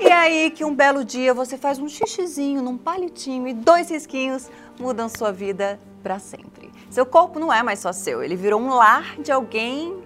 E aí que um belo dia você faz um xixizinho num palitinho e dois risquinhos mudam sua vida para sempre. Seu corpo não é mais só seu, ele virou um lar de alguém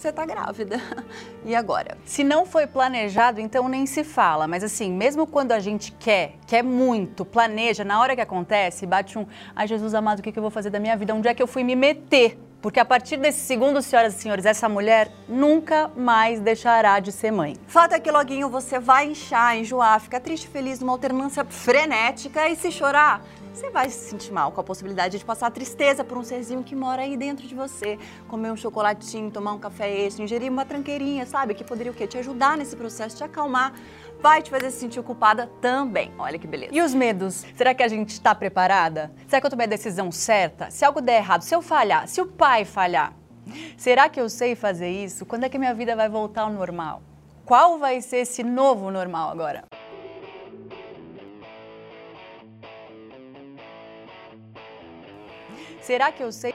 você tá grávida. E agora? Se não foi planejado, então nem se fala. Mas assim, mesmo quando a gente quer, quer muito, planeja, na hora que acontece, bate um. Ai, Jesus amado, o que, que eu vou fazer da minha vida? Onde é que eu fui me meter? Porque a partir desse segundo, senhoras e senhores, essa mulher nunca mais deixará de ser mãe. Fato é que loguinho você vai inchar, enjoar, ficar triste, feliz, numa alternância frenética e se chorar, você vai se sentir mal com a possibilidade de passar tristeza por um serzinho que mora aí dentro de você. Comer um chocolatinho, tomar um café extra, ingerir uma tranqueirinha, sabe? Que poderia o quê? Te ajudar nesse processo, te acalmar. Vai te fazer se sentir culpada também. Olha que beleza. E os medos? Será que a gente está preparada? Será que eu tomei a decisão certa? Se algo der errado, se eu falhar, se o pai falhar, será que eu sei fazer isso? Quando é que minha vida vai voltar ao normal? Qual vai ser esse novo normal agora? Será que eu sei?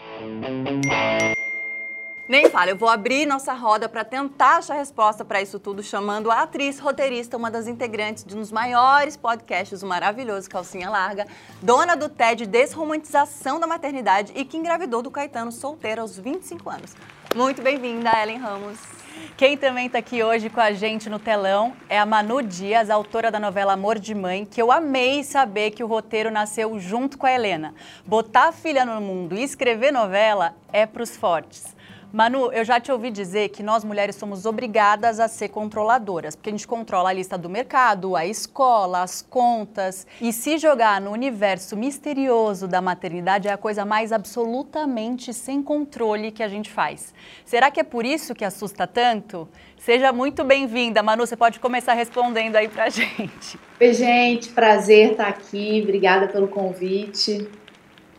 Nem fala, eu vou abrir nossa roda para tentar achar resposta para isso tudo, chamando a atriz roteirista, uma das integrantes de um dos maiores podcasts, o maravilhoso Calcinha Larga, dona do TED Desromantização da Maternidade e que engravidou do Caetano solteira aos 25 anos. Muito bem-vinda, Ellen Ramos. Quem também está aqui hoje com a gente no telão é a Manu Dias, autora da novela Amor de Mãe, que eu amei saber que o roteiro nasceu junto com a Helena. Botar a filha no mundo e escrever novela é para os fortes. Manu, eu já te ouvi dizer que nós mulheres somos obrigadas a ser controladoras, porque a gente controla a lista do mercado, a escola, as contas. E se jogar no universo misterioso da maternidade é a coisa mais absolutamente sem controle que a gente faz. Será que é por isso que assusta tanto? Seja muito bem-vinda, Manu. Você pode começar respondendo aí pra gente. Oi, gente. Prazer estar aqui. Obrigada pelo convite.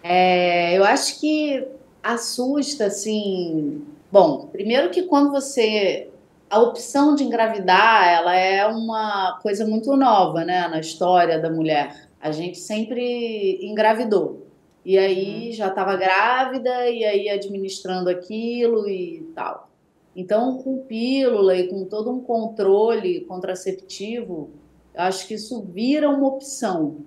É, eu acho que assusta, assim. Bom, primeiro que quando você. A opção de engravidar, ela é uma coisa muito nova, né, na história da mulher. A gente sempre engravidou. E aí uhum. já estava grávida, e aí administrando aquilo e tal. Então, com pílula e com todo um controle contraceptivo, eu acho que isso vira uma opção.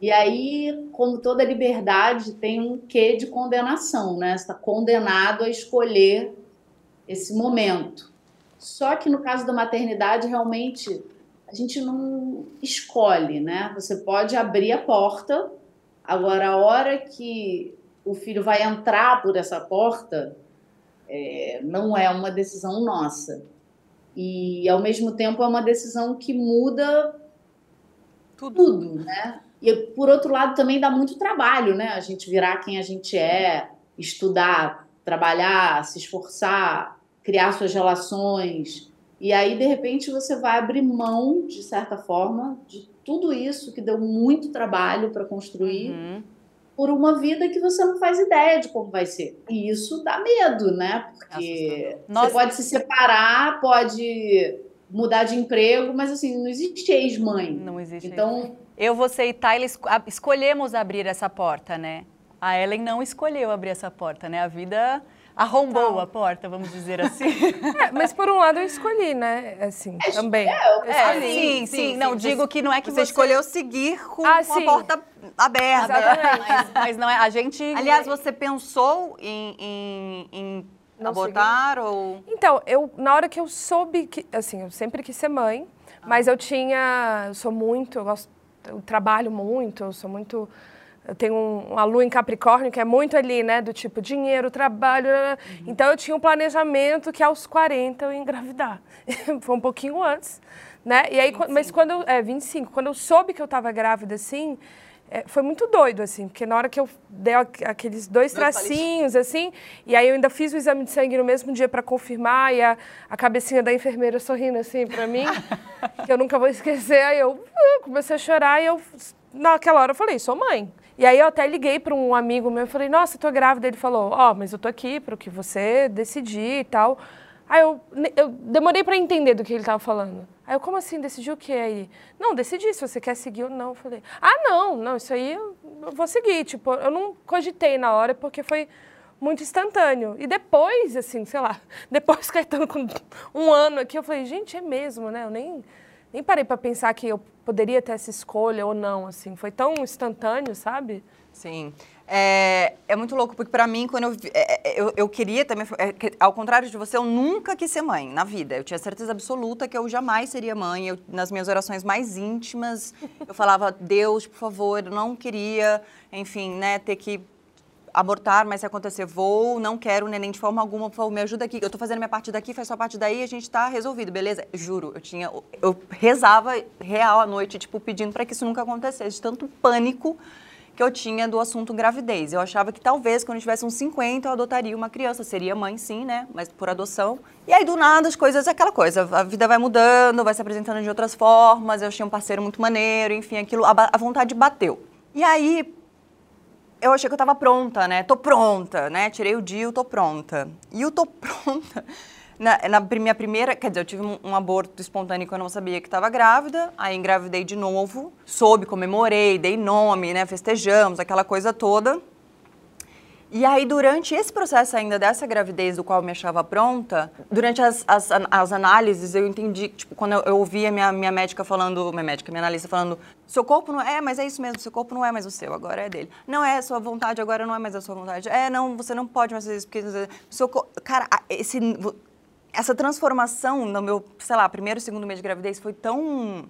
E aí, como toda liberdade, tem um quê de condenação, né? Você está condenado a escolher esse momento. Só que no caso da maternidade, realmente, a gente não escolhe, né? Você pode abrir a porta, agora, a hora que o filho vai entrar por essa porta, é, não é uma decisão nossa. E, ao mesmo tempo, é uma decisão que muda tudo, tudo né? E por outro lado também dá muito trabalho, né? A gente virar quem a gente é, estudar, trabalhar, se esforçar, criar suas relações. E aí de repente você vai abrir mão, de certa forma, de tudo isso que deu muito trabalho para construir. Uhum. Por uma vida que você não faz ideia de como vai ser. E isso dá medo, né? Porque você pode se separar, pode mudar de emprego, mas assim, não existe ex-mãe. Não existe. Então, eu, você e Tyler escolhemos abrir essa porta, né? A Ellen não escolheu abrir essa porta, né? A vida arrombou a porta, vamos dizer assim. É, mas por um lado eu escolhi, né? Assim, é, também. É, é, sim, sim, sim, Não, digo que não é que você, você... escolheu seguir com, ah, com a porta aberta. Mas, mas, não é. A gente. Aliás, você pensou em, em, em não abortar ou. Então, eu, na hora que eu soube que. Assim, eu sempre quis ser mãe, ah. mas eu tinha. Eu sou muito. Eu gosto eu trabalho muito, eu sou muito. Eu tenho um, uma lua em Capricórnio que é muito ali, né? Do tipo dinheiro, trabalho. Uhum. Então eu tinha um planejamento que aos 40 eu ia engravidar. Foi um pouquinho antes, né? E aí, 25. mas quando eu. É, 25. Quando eu soube que eu estava grávida, assim. É, foi muito doido, assim, porque na hora que eu dei aqueles dois, tracinhos, assim, e aí eu ainda fiz o exame de sangue no mesmo dia para confirmar, e a, a cabecinha da enfermeira sorrindo, assim, para mim, que eu nunca vou esquecer, aí eu uh, comecei a chorar, e eu, naquela hora, eu falei, sou mãe. E aí eu até liguei para um amigo meu e falei, nossa, tô grávida. Ele falou, ó, oh, mas eu tô aqui para o que você decidir e tal. Aí eu, eu demorei para entender do que ele estava falando. Aí eu, como assim, decidiu o que aí? Não, decidi se você quer seguir ou não. Eu falei, ah, não, não, isso aí eu, eu vou seguir. Tipo, eu não cogitei na hora porque foi muito instantâneo. E depois, assim, sei lá, depois Caetano com um ano aqui, eu falei, gente, é mesmo, né? Eu nem nem parei para pensar que eu poderia ter essa escolha ou não, assim. Foi tão instantâneo, sabe? Sim. É, é muito louco, porque para mim, quando eu, é, é, eu, eu queria também, é, ao contrário de você, eu nunca quis ser mãe na vida. Eu tinha certeza absoluta que eu jamais seria mãe. Eu, nas minhas orações mais íntimas, eu falava, Deus, por favor, eu não queria, enfim, né, ter que abortar, mas se acontecer, vou, não quero neném de forma alguma, por favor, me ajuda aqui. Eu tô fazendo minha parte daqui, faz sua parte daí, a gente tá resolvido, beleza? Juro, eu tinha, eu rezava real à noite, tipo, pedindo para que isso nunca acontecesse, tanto pânico que eu tinha do assunto gravidez. Eu achava que talvez quando eu tivesse uns 50 eu adotaria uma criança, seria mãe sim, né, mas por adoção. E aí do nada as coisas aquela coisa, a vida vai mudando, vai se apresentando de outras formas, eu tinha um parceiro muito maneiro, enfim, aquilo, a, a vontade bateu. E aí eu achei que eu estava pronta, né? Tô pronta, né? Tirei o dia, tô pronta. E o tô pronta na, na, minha primeira, quer dizer, eu tive um, um aborto espontâneo que eu não sabia que estava grávida, aí engravidei de novo, soube, comemorei, dei nome, né, festejamos, aquela coisa toda. E aí, durante esse processo ainda dessa gravidez do qual eu me achava pronta, durante as, as, as análises, eu entendi, tipo, quando eu, eu ouvia minha, minha médica falando, minha médica, minha analista falando, seu corpo não é, mas é isso mesmo, seu corpo não é mais o seu, agora é dele. Não é a sua vontade, agora não é mais a sua vontade. É, não, você não pode mais fazer isso, porque... Seu, cara, esse, essa transformação no meu, sei lá, primeiro, segundo mês de gravidez foi tão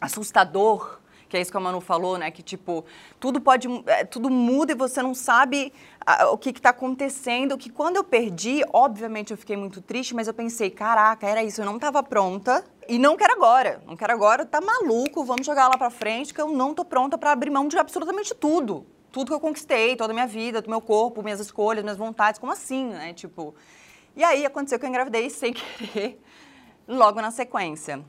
assustador, que é isso que a Manu falou, né? Que tipo, tudo pode, é, tudo muda e você não sabe a, o que está acontecendo. Que quando eu perdi, obviamente eu fiquei muito triste, mas eu pensei, caraca, era isso, eu não estava pronta. E não quero agora, não quero agora, tá maluco, vamos jogar lá para frente, que eu não tô pronta para abrir mão de absolutamente tudo. Tudo que eu conquistei, toda a minha vida, do meu corpo, minhas escolhas, minhas vontades, como assim, né? Tipo, e aí aconteceu que eu engravidei sem querer, logo na sequência.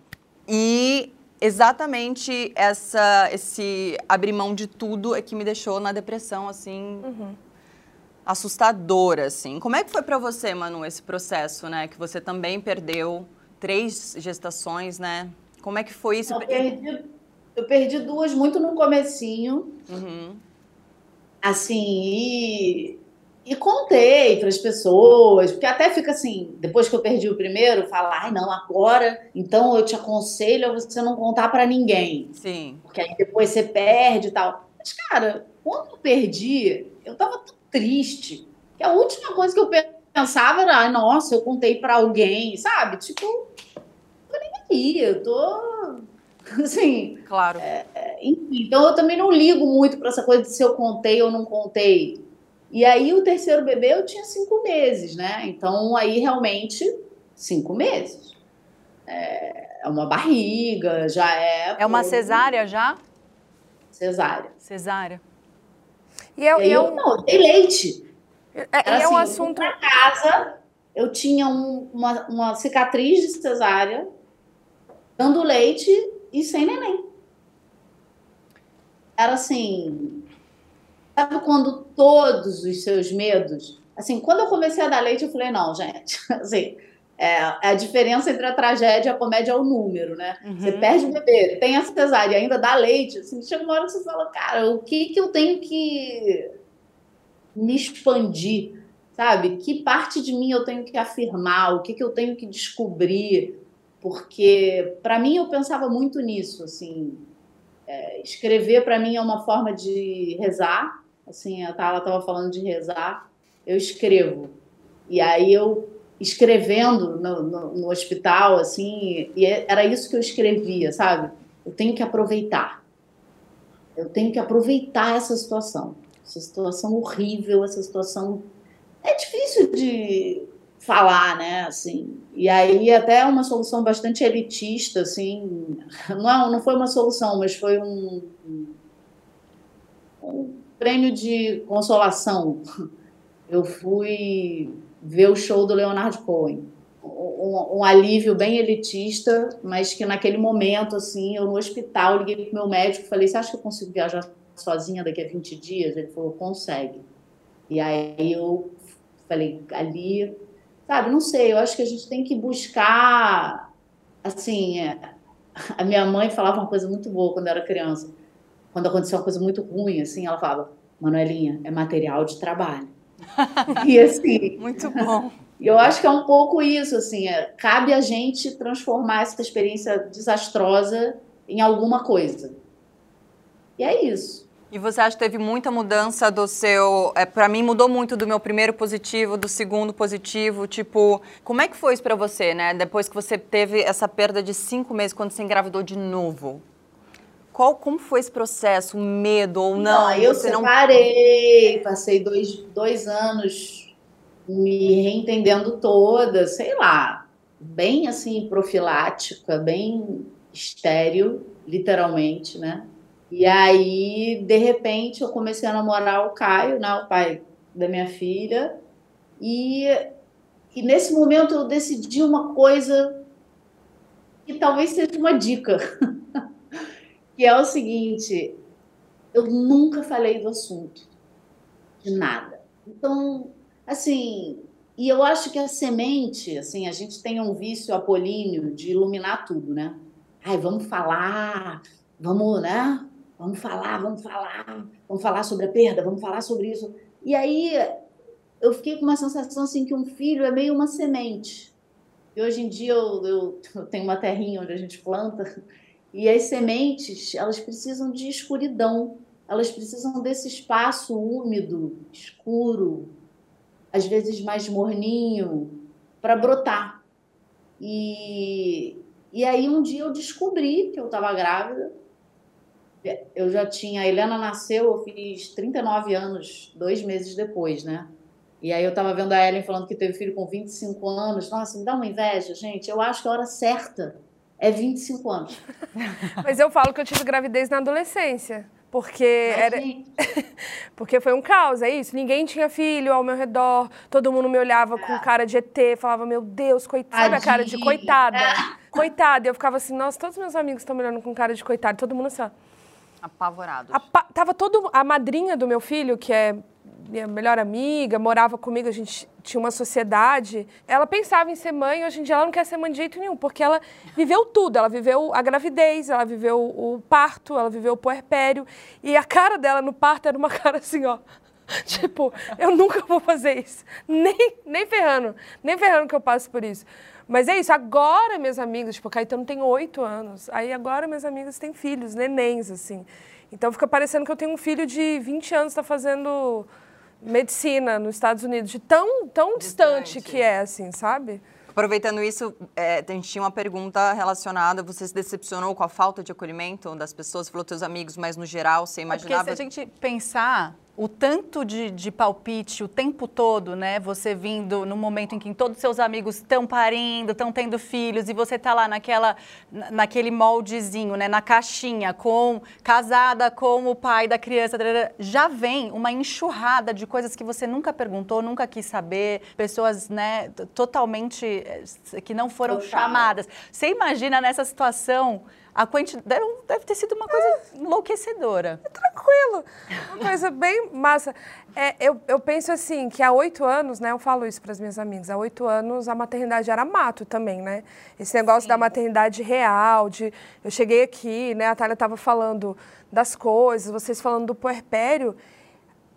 E exatamente essa, esse abrir mão de tudo é que me deixou na depressão, assim, uhum. assustadora, assim. Como é que foi para você, Manu, esse processo, né? Que você também perdeu três gestações, né? Como é que foi isso? Eu perdi, eu perdi duas muito no comecinho. Uhum. Assim, e e contei para as pessoas, porque até fica assim, depois que eu perdi o primeiro, falar, ai não, agora, então eu te aconselho a você não contar para ninguém. Sim. Porque aí depois você perde e tal. Mas, cara, quando eu perdi, eu tava tão triste, que a última coisa que eu pensava era, ai, nossa, eu contei para alguém, sabe? Tipo, eu nem aí, eu tô assim. Claro. É, é, enfim, então eu também não ligo muito para essa coisa de se eu contei ou não contei. E aí o terceiro bebê eu tinha cinco meses, né? Então aí realmente cinco meses. É, é uma barriga, já é. É uma cesárea já? Cesárea. Cesárea. E, eu, e, e eu, não, eu dei leite. É, Era, é assim, um assunto. Pra casa, eu tinha um, uma, uma cicatriz de cesárea, dando leite e sem neném. Era assim, Sabe quando todos os seus medos. Assim, quando eu comecei a dar leite, eu falei, não, gente, assim, é, a diferença entre a tragédia e a comédia é o número, né? Uhum. Você perde o bebê, tem a cesárea e ainda dá leite. Assim, chega uma hora que você fala, cara, o que, que eu tenho que me expandir? Sabe? Que parte de mim eu tenho que afirmar? O que, que eu tenho que descobrir? Porque, para mim, eu pensava muito nisso, assim. É, escrever, para mim, é uma forma de rezar, assim, a Tala estava falando de rezar, eu escrevo. E aí eu escrevendo no, no, no, hospital, assim, e é, era isso que eu escrevia, sabe? Eu tenho que aproveitar. Eu tenho que aproveitar essa situação. Essa situação horrível, essa situação. É difícil de falar, né? Assim, e aí até uma solução bastante elitista, assim, não, não foi uma solução, mas foi um, um prêmio de consolação. Eu fui ver o show do Leonard Cohen. Um, um, alívio bem elitista, mas que naquele momento, assim, eu no hospital, liguei para o meu médico e falei, você acha que eu consigo viajar sozinha daqui a 20 dias? Ele falou, consegue. E aí eu falei, ali, sabe, não sei, eu acho que a gente tem que buscar, assim, é, a minha mãe falava uma coisa muito boa quando era criança, quando acontecia uma coisa muito ruim, assim, ela falava, Manuelinha, é material de trabalho. e assim. Muito bom. E eu acho que é um pouco isso, assim, é, cabe a gente transformar essa experiência desastrosa em alguma coisa. E é isso. E você acha que teve muita mudança do seu. É, para mim mudou muito do meu primeiro positivo, do segundo positivo. Tipo, como é que foi isso para você, né? Depois que você teve essa perda de cinco meses, quando você engravidou de novo? Qual, como foi esse processo? Medo ou não? não eu você separei, não... passei dois, dois anos me reentendendo toda, sei lá, bem assim, profilática, bem estéreo, literalmente, né? E aí, de repente, eu comecei a namorar o Caio, né, o pai da minha filha, e, e nesse momento eu decidi uma coisa que talvez seja uma dica, que é o seguinte: eu nunca falei do assunto, de nada. Então, assim, e eu acho que a semente, assim, a gente tem um vício apolíneo de iluminar tudo, né? Ai, vamos falar, vamos, né? Vamos falar, vamos falar, vamos falar sobre a perda, vamos falar sobre isso. E aí eu fiquei com uma sensação assim que um filho é meio uma semente. E hoje em dia eu, eu, eu tenho uma terrinha onde a gente planta e as sementes elas precisam de escuridão, elas precisam desse espaço úmido, escuro, às vezes mais morninho, para brotar. E, e aí um dia eu descobri que eu estava grávida eu já tinha. A Helena nasceu, eu fiz 39 anos, dois meses depois, né? E aí eu tava vendo a Ellen falando que teve filho com 25 anos. Nossa, me dá uma inveja, gente. Eu acho que a hora certa é 25 anos. Mas eu falo que eu tive gravidez na adolescência. Porque Mas, era. porque foi um caos, é isso. Ninguém tinha filho ao meu redor, todo mundo me olhava com cara de ET, falava, meu Deus, coitada, sabe a cara de coitada. Coitada. E eu ficava assim, nossa, todos meus amigos estão me olhando com cara de coitada, todo mundo assim, ó. Pa tava todo. A madrinha do meu filho, que é minha melhor amiga, morava comigo, a gente tinha uma sociedade. Ela pensava em ser mãe, hoje em dia ela não quer ser mãe de jeito nenhum, porque ela viveu tudo. Ela viveu a gravidez, ela viveu o parto, ela viveu o puerpério. E a cara dela no parto era uma cara assim, ó. Tipo, eu nunca vou fazer isso. Nem, nem ferrando. Nem ferrando que eu passo por isso. Mas é isso, agora meus amigos, tipo, Caetano tem oito anos, aí agora meus amigos têm filhos, nenéns, assim. Então fica parecendo que eu tenho um filho de 20 anos está fazendo medicina nos Estados Unidos, de tão, tão distante. distante que é, assim, sabe? Aproveitando isso, é, a gente tinha uma pergunta relacionada. Você se decepcionou com a falta de acolhimento das pessoas? Você falou teus amigos, mas no geral, você imaginava... É porque se a gente pensar o tanto de, de, palpite o tempo todo, né? Você vindo no momento em que todos seus amigos estão parindo, estão tendo filhos e você está lá naquela, naquele moldezinho, né? Na caixinha, com casada com o pai da criança, já vem uma enxurrada de coisas que você nunca perguntou, nunca quis saber, pessoas, né? Totalmente eh, que não foram Total. chamadas. Você imagina nessa situação a quantidade deve, ter sido uma coisa é. enlouquecedora. É tranquilo. Uma coisa bem massa. É, eu, eu penso assim, que há oito anos, né? Eu falo isso para as minhas amigas, há oito anos a maternidade era mato também, né? Esse negócio Sim. da maternidade real, de eu cheguei aqui, né? A Thalia estava falando das coisas, vocês falando do puerpério.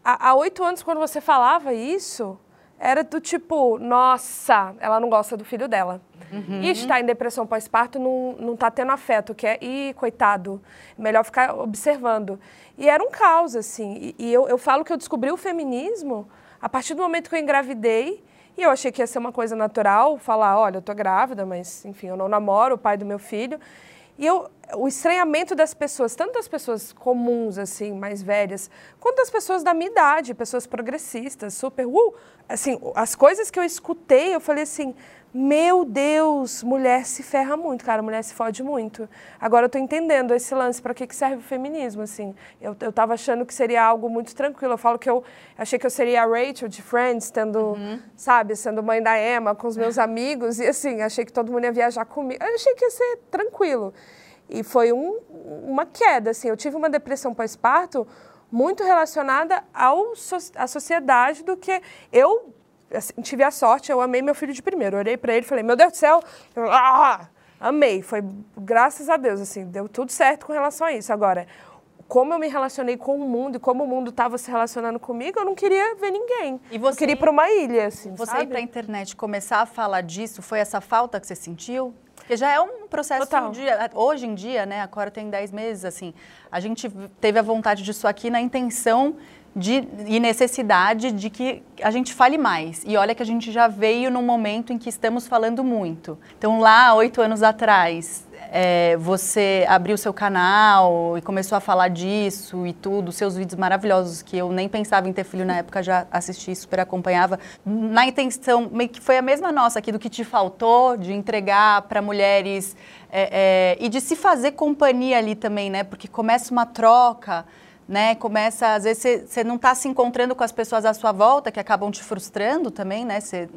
Há oito anos, quando você falava isso, era do tipo, nossa, ela não gosta do filho dela. Uhum. E está em depressão pós-parto não, não tá tendo afeto, que é, ih, coitado, melhor ficar observando. E era um caos, assim. E, e eu, eu falo que eu descobri o feminismo a partir do momento que eu engravidei, e eu achei que ia ser uma coisa natural, falar, olha, eu tô grávida, mas, enfim, eu não namoro o pai do meu filho. E eu, o estranhamento das pessoas, tanto das pessoas comuns, assim, mais velhas, quanto das pessoas da minha idade, pessoas progressistas, super, uh, assim, as coisas que eu escutei, eu falei assim, meu Deus, mulher se ferra muito, cara, mulher se fode muito. Agora eu tô entendendo esse lance, para que, que serve o feminismo, assim. Eu, eu tava achando que seria algo muito tranquilo. Eu falo que eu achei que eu seria a Rachel de Friends, tendo, uhum. sabe, sendo mãe da Emma com os meus amigos, e assim, achei que todo mundo ia viajar comigo. Eu achei que ia ser tranquilo. E foi um, uma queda, assim. Eu tive uma depressão pós-parto muito relacionada ao, à sociedade do que eu assim, tive a sorte, eu amei meu filho de primeiro. Eu olhei para ele falei, meu Deus do céu, eu, ah, amei. Foi graças a Deus, assim, deu tudo certo com relação a isso. Agora, como eu me relacionei com o mundo e como o mundo estava se relacionando comigo, eu não queria ver ninguém. E você eu queria ir para uma ilha, assim, Você sabe? ir para a internet começar a falar disso, foi essa falta que você sentiu? Porque já é um processo Total. de. Hoje em dia, né? Agora tem 10 meses, assim. A gente teve a vontade disso aqui na intenção de, e necessidade de que a gente fale mais. E olha que a gente já veio num momento em que estamos falando muito. Então, lá, oito anos atrás, é, você abriu seu canal e começou a falar disso e tudo, seus vídeos maravilhosos, que eu nem pensava em ter filho na época, já assisti, super acompanhava. Na intenção, meio que foi a mesma nossa aqui, do que te faltou, de entregar para mulheres é, é, e de se fazer companhia ali também, né? Porque começa uma troca né? Começa, às vezes, você não está se encontrando com as pessoas à sua volta, que acabam te frustrando também, né? Cê,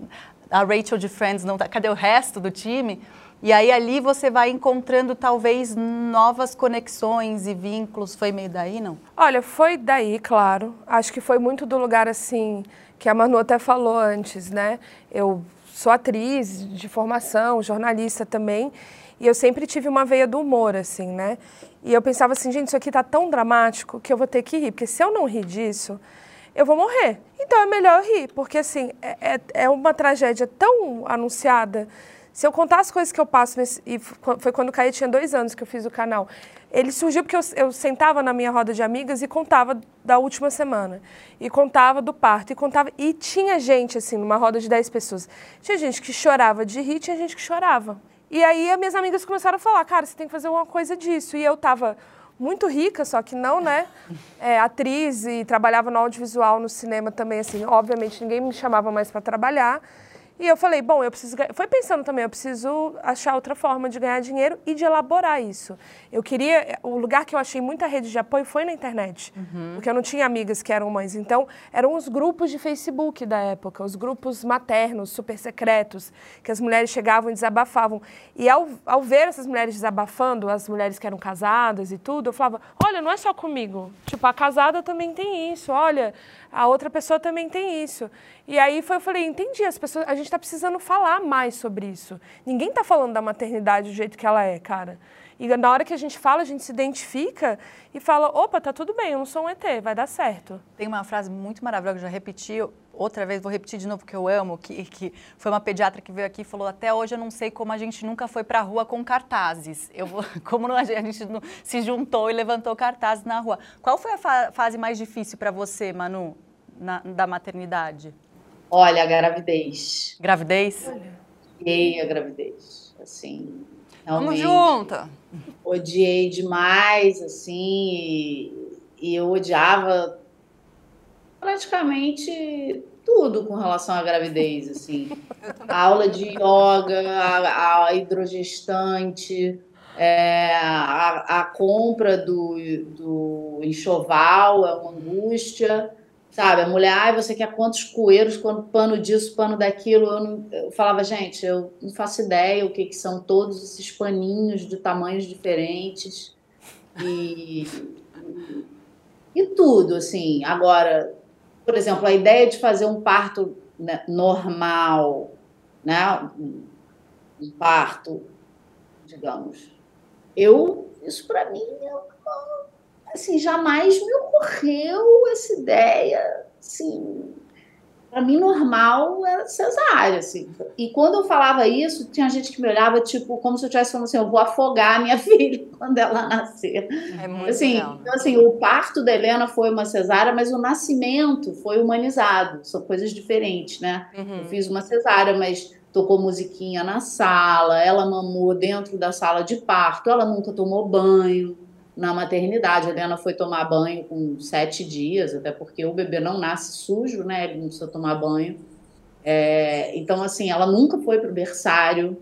a Rachel de Friends não tá. Cadê o resto do time? E aí ali você vai encontrando talvez novas conexões e vínculos. Foi meio daí, não? Olha, foi daí, claro. Acho que foi muito do lugar assim que a Manu até falou antes, né? Eu sou atriz de formação, jornalista também, e eu sempre tive uma veia do humor, assim, né? E eu pensava assim, gente, isso aqui tá tão dramático que eu vou ter que rir, porque se eu não rir disso, eu vou morrer. Então é melhor eu rir, porque assim, é, é, é uma tragédia tão anunciada. Se eu contar as coisas que eu passo, e foi quando o Caio tinha dois anos que eu fiz o canal, ele surgiu porque eu, eu, sentava na minha roda de amigas e contava da última semana. E contava do parto, e contava. E tinha gente, assim, numa roda de dez pessoas. Tinha gente que chorava de rir, tinha gente que chorava. E aí as minhas amigas começaram a falar, cara, você tem que fazer uma coisa disso. E eu tava muito rica, só que não, né? É, atriz e trabalhava no audiovisual, no cinema também, assim. Obviamente ninguém me chamava mais para trabalhar. E eu falei, bom, eu preciso. Foi pensando também, eu preciso achar outra forma de ganhar dinheiro e de elaborar isso. Eu queria. O lugar que eu achei muita rede de apoio foi na internet. Uhum. Porque eu não tinha amigas que eram mães. Então, eram os grupos de Facebook da época, os grupos maternos, super secretos, que as mulheres chegavam e desabafavam. E ao, ao ver essas mulheres desabafando, as mulheres que eram casadas e tudo, eu falava: olha, não é só comigo. Tipo, a casada também tem isso. Olha, a outra pessoa também tem isso. E aí foi, eu falei, entendi, as pessoas, a gente está precisando falar mais sobre isso. Ninguém está falando da maternidade do jeito que ela é, cara. E na hora que a gente fala, a gente se identifica e fala, opa, tá tudo bem, eu não sou um ET, vai dar certo. Tem uma frase muito maravilhosa que eu já repeti, outra vez vou repetir de novo porque eu amo, que, que foi uma pediatra que veio aqui e falou, até hoje eu não sei como a gente nunca foi para a rua com cartazes. Eu vou, como não, a gente não, se juntou e levantou cartazes na rua. Qual foi a fa fase mais difícil para você, Manu, na, da maternidade? Olha, a gravidez. Gravidez? Odiei a gravidez. Assim, Vamos junta. Odiei demais, assim, e, e eu odiava praticamente tudo com relação à gravidez, assim. A aula de yoga, a, a hidrogestante, é, a, a, compra do, do enxoval é uma angústia. Sabe, a mulher, ai, você quer quantos coeiros, quanto pano disso, pano daquilo. Eu, não, eu falava, gente, eu não faço ideia o que, que são todos esses paninhos de tamanhos diferentes. E, e tudo, assim. Agora, por exemplo, a ideia de fazer um parto né, normal, né? Um parto, digamos. Eu, isso para mim é assim, jamais me ocorreu essa ideia, assim, para mim normal era cesárea, assim. E quando eu falava isso, tinha gente que me olhava tipo como se eu estivesse falando assim, eu vou afogar a minha filha quando ela nascer. É muito assim, legal. então, assim, o parto da Helena foi uma cesárea, mas o nascimento foi humanizado. São coisas diferentes, né? Uhum. Eu fiz uma cesárea, mas tocou musiquinha na sala, ela mamou dentro da sala de parto, ela nunca tomou banho na maternidade. A Helena foi tomar banho com sete dias, até porque o bebê não nasce sujo, né? Ele não precisa tomar banho. É, então, assim, ela nunca foi para o berçário.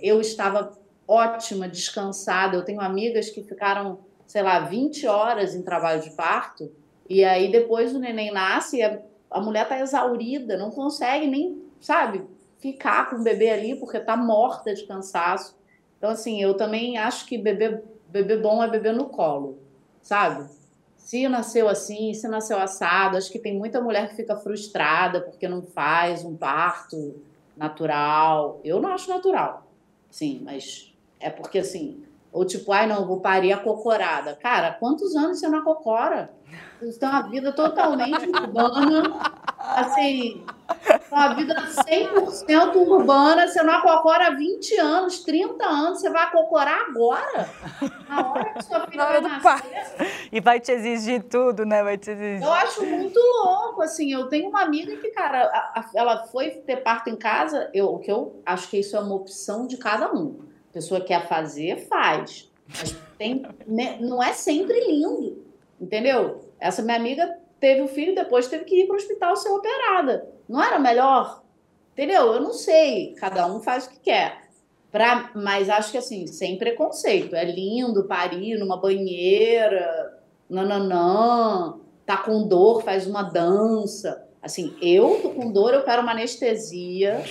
Eu estava ótima, descansada. Eu tenho amigas que ficaram, sei lá, 20 horas em trabalho de parto, e aí depois o neném nasce e a, a mulher está exaurida, não consegue nem, sabe, ficar com o bebê ali porque está morta de cansaço. Então, assim, eu também acho que bebê Bebê bom é bebê no colo, sabe? Se nasceu assim, se nasceu assado, acho que tem muita mulher que fica frustrada porque não faz um parto natural. Eu não acho natural, sim, mas é porque assim, Ou tipo, ai não, vou parir a cocorada. Cara, quantos anos você não cocora? Vocês têm uma vida totalmente urbana, assim, uma vida 100% urbana, você não acocora há 20 anos, 30 anos, você vai acocorar agora? Na hora que sua filha vai nascer. E vai te exigir tudo, né? Vai te exigir. Eu acho muito louco, assim, eu tenho uma amiga que, cara, ela foi ter parto em casa, eu, o que eu acho que isso é uma opção de cada um. A pessoa quer fazer, faz. Mas tem, né, não é sempre lindo, entendeu? Essa minha amiga teve o filho, depois teve que ir para o hospital ser operada. Não era melhor? Entendeu? Eu não sei. Cada um faz o que quer. Pra, mas acho que assim, sem preconceito. É lindo parir numa banheira, nananã, tá com dor, faz uma dança. Assim, eu tô com dor, eu quero uma anestesia.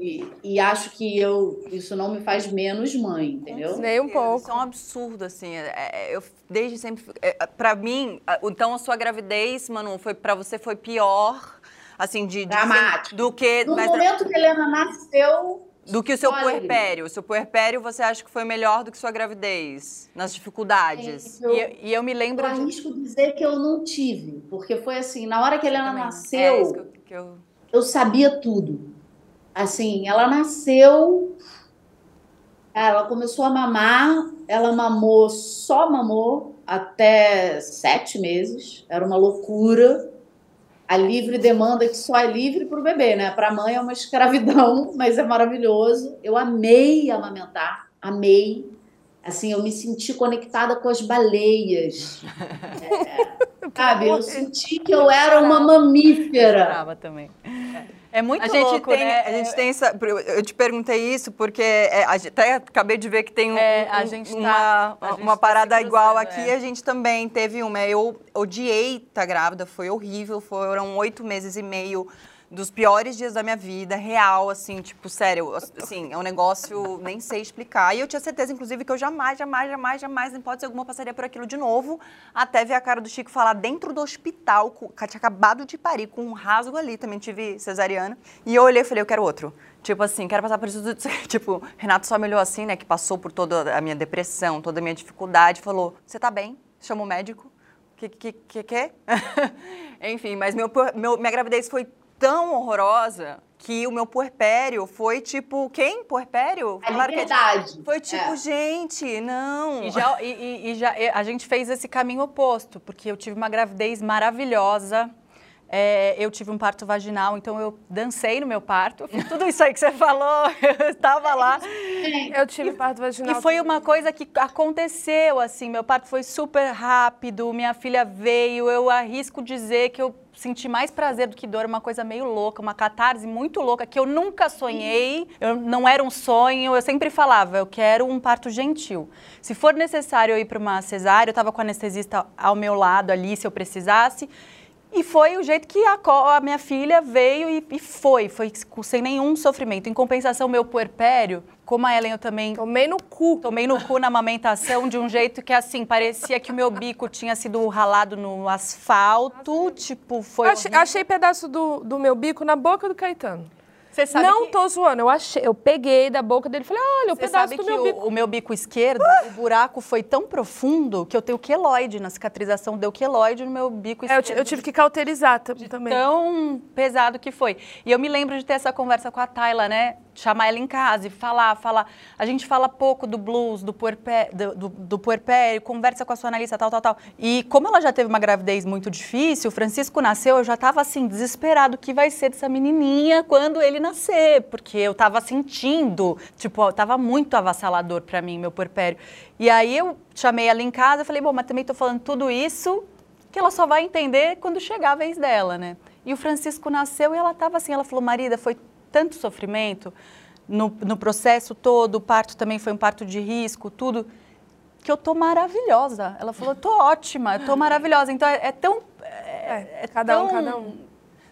E, e, acho que eu isso não me faz menos mãe, entendeu? Nem um pouco. Isso é um absurdo, assim. É, é eu desde sempre. É, para mim, então a sua gravidez, Manu, foi para você foi pior, assim, de, de dramático do que. No momento que Helena nasceu. Do que o seu puerpério. O seu puerpério você acha que foi melhor do que sua gravidez? Nas dificuldades? Eu, e, eu, e, eu, me lembro. Eu arrisco de... dizer que eu não tive. Porque foi assim, na hora que Helena nasceu, é isso que eu, que eu... eu sabia tudo. Assim, ela nasceu, ela começou a mamar, ela mamou, só mamou até sete meses, era uma loucura. A livre demanda que só é livre para o bebê, né? Para a mãe é uma escravidão, mas é maravilhoso. Eu amei amamentar, amei. Assim, eu me senti conectada com as baleias. É, sabe? Eu senti que eu era uma mamífera. Eu também. É muito a gente louco, tem, né? A gente tem essa, eu te perguntei isso porque é, até acabei de ver que tem um, é, gente uma, tá, uma tá parada igual aqui. É. A gente também teve uma. Eu odiei estar grávida, foi horrível. Foram oito meses e meio dos piores dias da minha vida, real, assim, tipo, sério, assim, é um negócio, nem sei explicar. E eu tinha certeza, inclusive, que eu jamais, jamais, jamais, jamais, em hipótese alguma, passaria por aquilo de novo, até ver a cara do Chico falar dentro do hospital, que tinha acabado de parir, com um rasgo ali, também tive cesariana. E eu olhei e falei, eu quero outro. Tipo assim, quero passar por isso tudo. Tipo, Renato só me olhou assim, né, que passou por toda a minha depressão, toda a minha dificuldade, falou, você tá bem? Chama o médico. Que, que, que, que? Enfim, mas meu, meu, minha gravidez foi tão horrorosa que o meu puerpério foi tipo, quem? Puerpério? A claro liberdade. É, foi tipo, é. gente, não. E, já, e, e, já a gente fez esse caminho oposto, porque eu tive uma gravidez maravilhosa. É, eu tive um parto vaginal, então eu dancei no meu parto. Tudo isso aí que você falou, eu estava lá. Eu tive e, parto vaginal. E foi uma coisa que aconteceu, assim, meu parto foi super rápido, minha filha veio, eu arrisco dizer que eu senti mais prazer do que dor, uma coisa meio louca, uma catarse muito louca, que eu nunca sonhei, eu, não era um sonho, eu sempre falava, eu quero um parto gentil. Se for necessário eu ir para uma cesárea, eu estava com anestesista ao meu lado ali, se eu precisasse, e foi o jeito que a, a minha filha veio e, e, foi, foi sem nenhum sofrimento. Em compensação, meu puerpério, como a Ellen, eu também... Tomei no cu. Tomei no cu na amamentação de um jeito que, assim, parecia que o meu bico tinha sido ralado no asfalto, tipo, foi... Achei, achei pedaço do, do meu bico na boca do Caetano. Você sabe não que... tô zoando, eu achei, eu peguei da boca dele e falei, olha, o Você pedaço do meu o, bico. o meu bico esquerdo, o buraco foi tão profundo que eu tenho queloide na cicatrização, deu queloide no meu bico esquerdo. É, eu, eu, tive que cauterizar também. Tão pesado que foi. E eu me lembro de ter essa conversa com a Tayla, né? Chamar ela em casa e falar, falar. A gente fala pouco do blues, do puerpério, do, do, do puerpério, conversa com a sua analista, tal, tal, tal. E como ela já teve uma gravidez muito difícil, o Francisco nasceu, eu já estava assim, desesperado o que vai ser dessa menininha quando ele nascer, porque eu estava sentindo, tipo, estava muito avassalador para mim, meu puerpério. E aí eu chamei ela em casa falei, bom, mas também estou falando tudo isso que ela só vai entender quando chegar a vez dela, né? E o Francisco nasceu e ela estava assim, ela falou, Marida, foi tanto sofrimento no, no processo todo, o parto também foi um parto de risco, tudo, que eu tô maravilhosa. Ela falou, tô ótima, eu tô maravilhosa. Então é, é tão. É, é cada tão... um, cada um.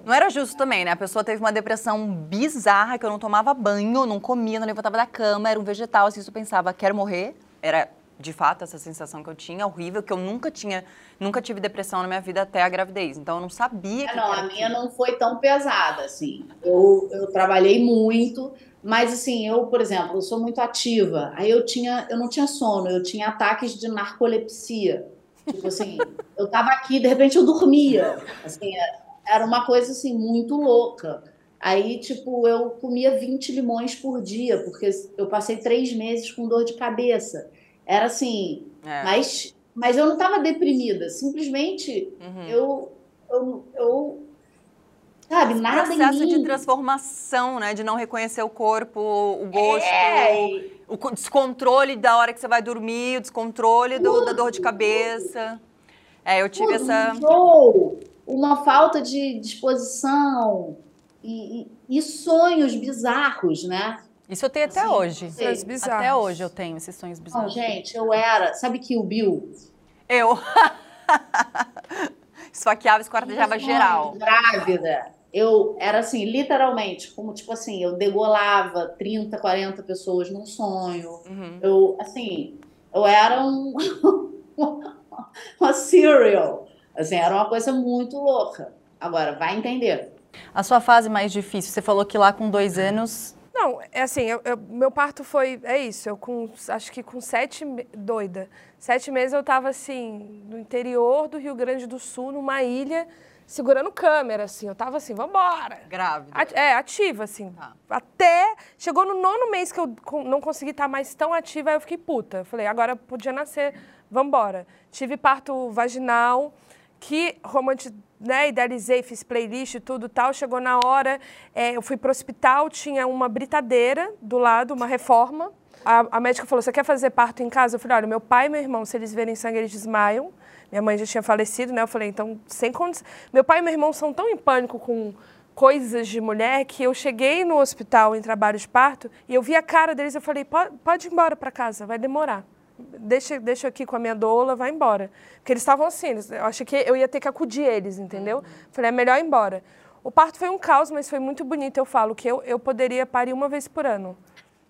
Não era justo também, né? A pessoa teve uma depressão bizarra, que eu não tomava banho, não comia, não levantava da cama, era um vegetal, assim, eu pensava, quero morrer. Era de fato essa sensação que eu tinha, horrível, que eu nunca tinha, nunca tive depressão na minha vida até a gravidez. Então eu não sabia é, que Não, a minha não foi tão pesada assim. Eu, eu trabalhei muito, Mas assim, eu, por exemplo, eu sou muito ativa. Aí eu tinha, eu não tinha sono, eu tinha ataques de narcolepsia. Tipo assim, eu tava aqui, de repente eu dormia. Assim, era uma coisa assim muito louca. Aí, tipo, eu comia 20 limões por dia, porque eu passei três meses com dor de cabeça. Era assim, é. mas, mas eu não estava deprimida, simplesmente uhum. eu, eu, eu sabe, nada processo de transformação, né? De não reconhecer o corpo, o gosto, é. o, o, descontrole da hora que você vai dormir, o descontrole do, da dor de cabeça. É, eu tive Tudo, essa. Um uma falta de disposição e, e, e, sonhos bizarros, né? Isso eu tenho até assim, hoje. Sonhos bizarros. Até hoje eu tenho esses sonhos bizarros. Não, gente, eu era. Sabe que o Bill? Eu. Esfaqueava, esquartejava geral. Grávida eu era assim, literalmente, como tipo assim, eu degolava 30, 40 pessoas num sonho. Uhum. Eu, assim, eu era um, uma serial. Assim, era uma coisa muito louca. Agora, vai entender. A sua fase mais difícil, você falou que lá com dois anos. Não, é assim, eu, eu, meu parto foi. É isso, eu com. Acho que com sete. Doida. Sete meses eu tava assim, no interior do Rio Grande do Sul, numa ilha segurando câmera, assim. Eu tava assim, vambora. Grávida. é, ativa, assim. Tá. Até. Chegou no nono mês que eu não consegui estar mais tão ativa, aí eu fiquei puta. Falei, agora podia nascer, vambora. Tive parto vaginal, que romanti, né, idealizei, fiz playlist e tudo tal. Chegou na hora, é, eu fui pro hospital, tinha uma britadeira do lado, uma reforma. A, a médica falou: Você quer fazer parto em casa? Eu falei: Olha, meu pai e meu irmão, se eles verem sangue, eles desmaiam. Minha mãe já tinha falecido, né? Eu falei, então, sem condição. Meu pai e meu irmão são tão em pânico com coisas de mulher que eu cheguei no hospital em trabalho de parto e eu vi a cara deles eu falei, pode, pode ir embora para casa, vai demorar. Deixa, deixa aqui com a minha doula, vai embora. Porque eles estavam assim, eu achei que eu ia ter que acudir eles, entendeu? Uhum. Falei, é melhor ir embora. O parto foi um caos, mas foi muito bonito. Eu falo que eu, eu poderia parir uma vez por ano.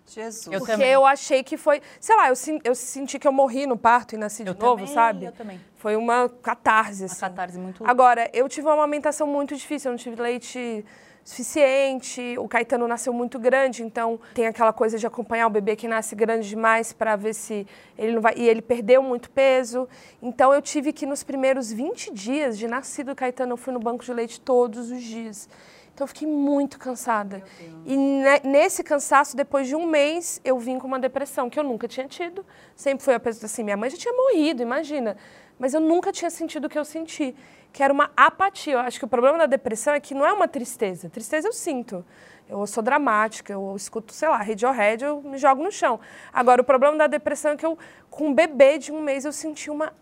Jesus. Eu Porque também. eu achei que foi. Sei lá, eu, eu senti que eu morri no parto e nasci eu de novo, também, sabe? Eu também. Foi uma catarse. Uma assim. catarse muito. Agora, eu tive uma amamentação muito difícil, eu não tive leite suficiente. O Caetano nasceu muito grande, então tem aquela coisa de acompanhar o bebê que nasce grande demais para ver se ele não vai. E ele perdeu muito peso. Então eu tive que, nos primeiros 20 dias de nascido o Caetano, eu fui no banco de leite todos os dias. Então eu fiquei muito cansada. E nesse cansaço, depois de um mês, eu vim com uma depressão que eu nunca tinha tido. Sempre foi a pessoa assim, minha mãe já tinha morrido, imagina. Mas eu nunca tinha sentido o que eu senti, que era uma apatia. Eu acho que o problema da depressão é que não é uma tristeza. Tristeza eu sinto. Eu sou dramática, eu escuto, sei lá, Radiohead, eu me jogo no chão. Agora, o problema da depressão é que eu, com um bebê de um mês, eu senti uma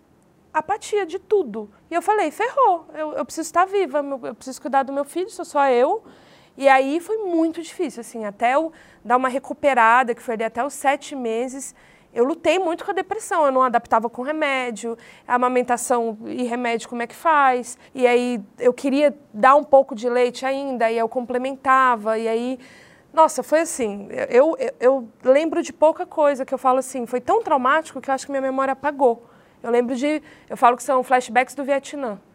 apatia de tudo. E eu falei, ferrou, eu, eu preciso estar viva, eu preciso cuidar do meu filho, sou só eu. E aí foi muito difícil, assim, até eu dar uma recuperada, que foi ali até os sete meses, eu lutei muito com a depressão, eu não adaptava com remédio, a amamentação e remédio como é que faz, e aí eu queria dar um pouco de leite ainda, e eu complementava, e aí, nossa, foi assim, eu, eu, eu lembro de pouca coisa que eu falo assim, foi tão traumático que eu acho que minha memória apagou. Eu lembro de. Eu falo que são flashbacks do Vietnã.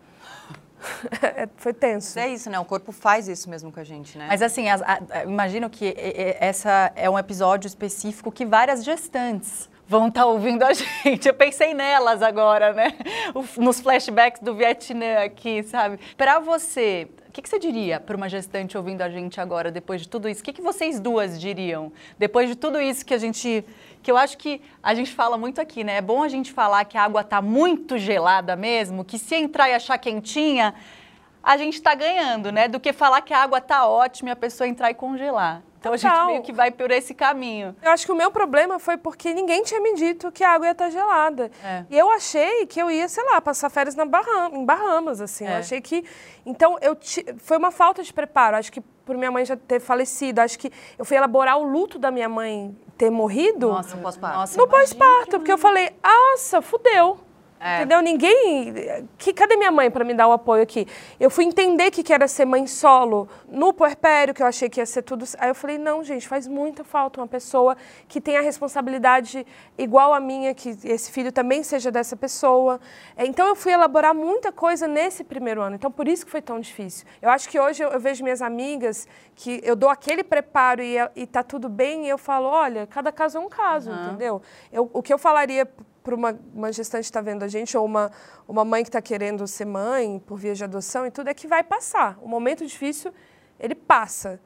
É, foi tenso. É isso, né? O corpo faz isso mesmo com a gente, né? Mas assim, a, a, imagino que essa é um episódio específico que várias gestantes vão estar tá ouvindo a gente. Eu pensei nelas agora, né? Nos flashbacks do Vietnã aqui, sabe? Para você, o que, que, você diria para uma gestante ouvindo a gente agora, depois de tudo isso? O que, que vocês duas diriam? Depois de tudo isso que a gente que eu acho que a gente fala muito aqui, né? É bom a gente falar que a água está muito gelada mesmo, que se entrar e achar quentinha, a gente está ganhando, né? Do que falar que a água está ótima e a pessoa entrar e congelar. Então Total. a gente meio que vai por esse caminho. Eu acho que o meu problema foi porque ninguém tinha me dito que a água ia estar tá gelada. É. E eu achei que eu ia, sei lá, passar férias na Baham em Bahamas, assim. É. Eu achei que. Então, eu t... foi uma falta de preparo. Acho que por minha mãe já ter falecido. Acho que eu fui elaborar o luto da minha mãe ter morrido. Nossa, no pós-parto. No pós-parto, porque eu falei, nossa, fudeu. É. Entendeu? Ninguém. Que, cadê minha mãe para me dar o apoio aqui? Eu fui entender que, que era ser mãe solo no puerpério, que eu achei que ia ser tudo. Aí eu falei: não, gente, faz muita falta uma pessoa que tenha a responsabilidade igual a minha, que esse filho também seja dessa pessoa. É, então eu fui elaborar muita coisa nesse primeiro ano. Então por isso que foi tão difícil. Eu acho que hoje eu, eu vejo minhas amigas que eu dou aquele preparo e, e tá tudo bem, e eu falo: olha, cada caso é um caso, uhum. entendeu? Eu, o que eu falaria para uma, uma gestante que está vendo a gente, ou uma, uma mãe que está querendo ser mãe por via de adoção e tudo, é que vai passar. O momento difícil, ele passa.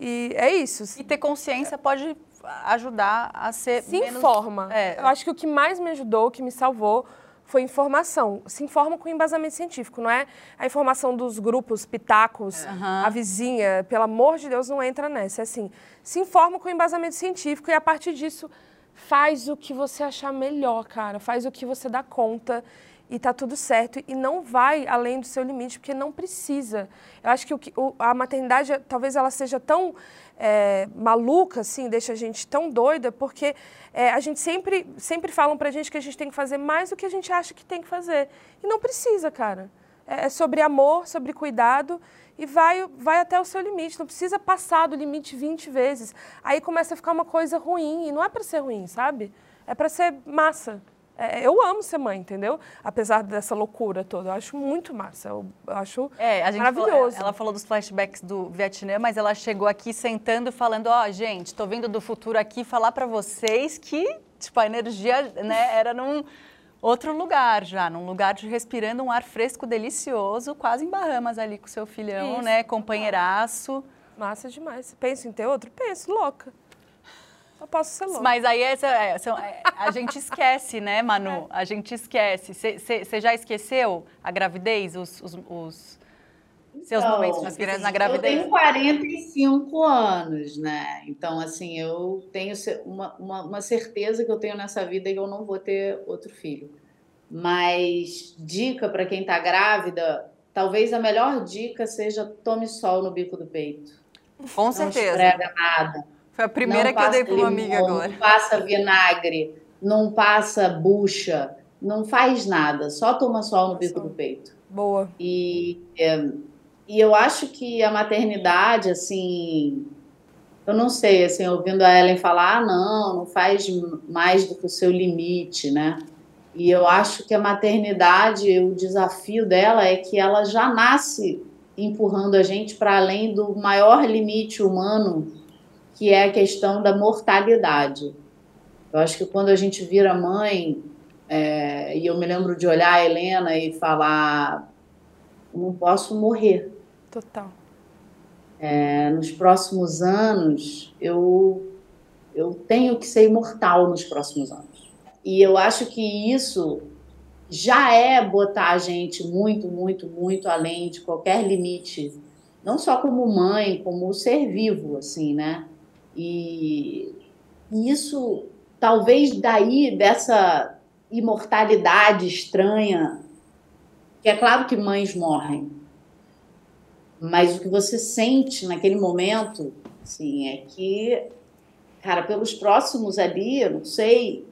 E é isso. E ter consciência pode ajudar a ser Se menos... informa. É. Eu acho que o que mais me ajudou, o que me salvou, foi informação. Se informa com embasamento científico, não é a informação dos grupos, pitacos, uhum. a vizinha, pelo amor de Deus, não entra nessa. É assim, se informa com embasamento científico e a partir disso faz o que você achar melhor, cara. Faz o que você dá conta e tá tudo certo. E não vai além do seu limite, porque não precisa. Eu acho que o, a maternidade, talvez ela seja tão é, maluca, assim, deixa a gente tão doida, porque é, a gente sempre, sempre falam pra gente que a gente tem que fazer mais do que a gente acha que tem que fazer. E não precisa, cara. É, é sobre amor, sobre cuidado e vai, vai até o seu limite. Não precisa passar do limite 20 vezes. Aí começa a ficar uma coisa ruim. E não é para ser ruim, sabe? É para ser massa. É, eu amo ser mãe, entendeu? Apesar dessa loucura toda. Eu acho muito massa. Eu, eu acho é, maravilhoso. Falou, ela falou dos flashbacks do Vietnã, mas ela chegou aqui sentando falando: Ó, oh, gente, tô vindo do futuro aqui falar para vocês que, tipo, a energia né, era num outro lugar já, num lugar de respirando um ar fresco delicioso, quase em Bahamas ali com seu filhão, Isso. né? Companheiraço. Massa demais. Penso em ter outro? Penso, louca. Eu posso ser louca. Mas aí essa, é, a gente esquece, né, Manu? É. A gente esquece. Você já esqueceu a gravidez, os, os, os seus então, momentos mais grandes na gravidez? Eu tenho 45 anos, né? Então, assim, eu tenho uma, uma, uma certeza que eu tenho nessa vida que eu não vou ter outro filho. Mas dica para quem está grávida, talvez a melhor dica seja tome sol no bico do peito. Com não certeza. Não nada. Foi a primeira não que eu dei para uma amiga agora. Não passa vinagre, não passa bucha, não faz nada, só toma sol no bico do peito. Boa. E é, e eu acho que a maternidade, assim, eu não sei, assim, ouvindo a Ellen falar, ah, não, não faz mais do que o seu limite, né? E eu acho que a maternidade, o desafio dela é que ela já nasce empurrando a gente para além do maior limite humano, que é a questão da mortalidade. Eu acho que quando a gente vira mãe, é, e eu me lembro de olhar a Helena e falar: não posso morrer. Total. É, nos próximos anos, eu, eu tenho que ser imortal nos próximos anos. E eu acho que isso já é botar a gente muito, muito, muito além de qualquer limite, não só como mãe, como ser vivo, assim, né? E isso, talvez daí, dessa imortalidade estranha, que é claro que mães morrem, mas o que você sente naquele momento, assim, é que, cara, pelos próximos ali, eu não sei,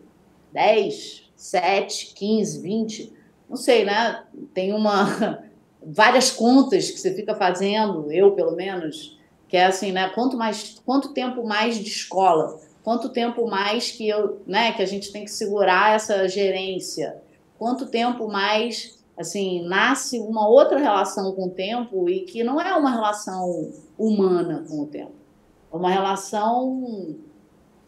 10, 7, 15, 20, não sei, né? Tem uma várias contas que você fica fazendo, eu pelo menos, que é assim, né? Quanto mais, quanto tempo mais de escola, quanto tempo mais que eu, né? Que a gente tem que segurar essa gerência, quanto tempo mais assim, nasce uma outra relação com o tempo e que não é uma relação humana com o tempo. É uma relação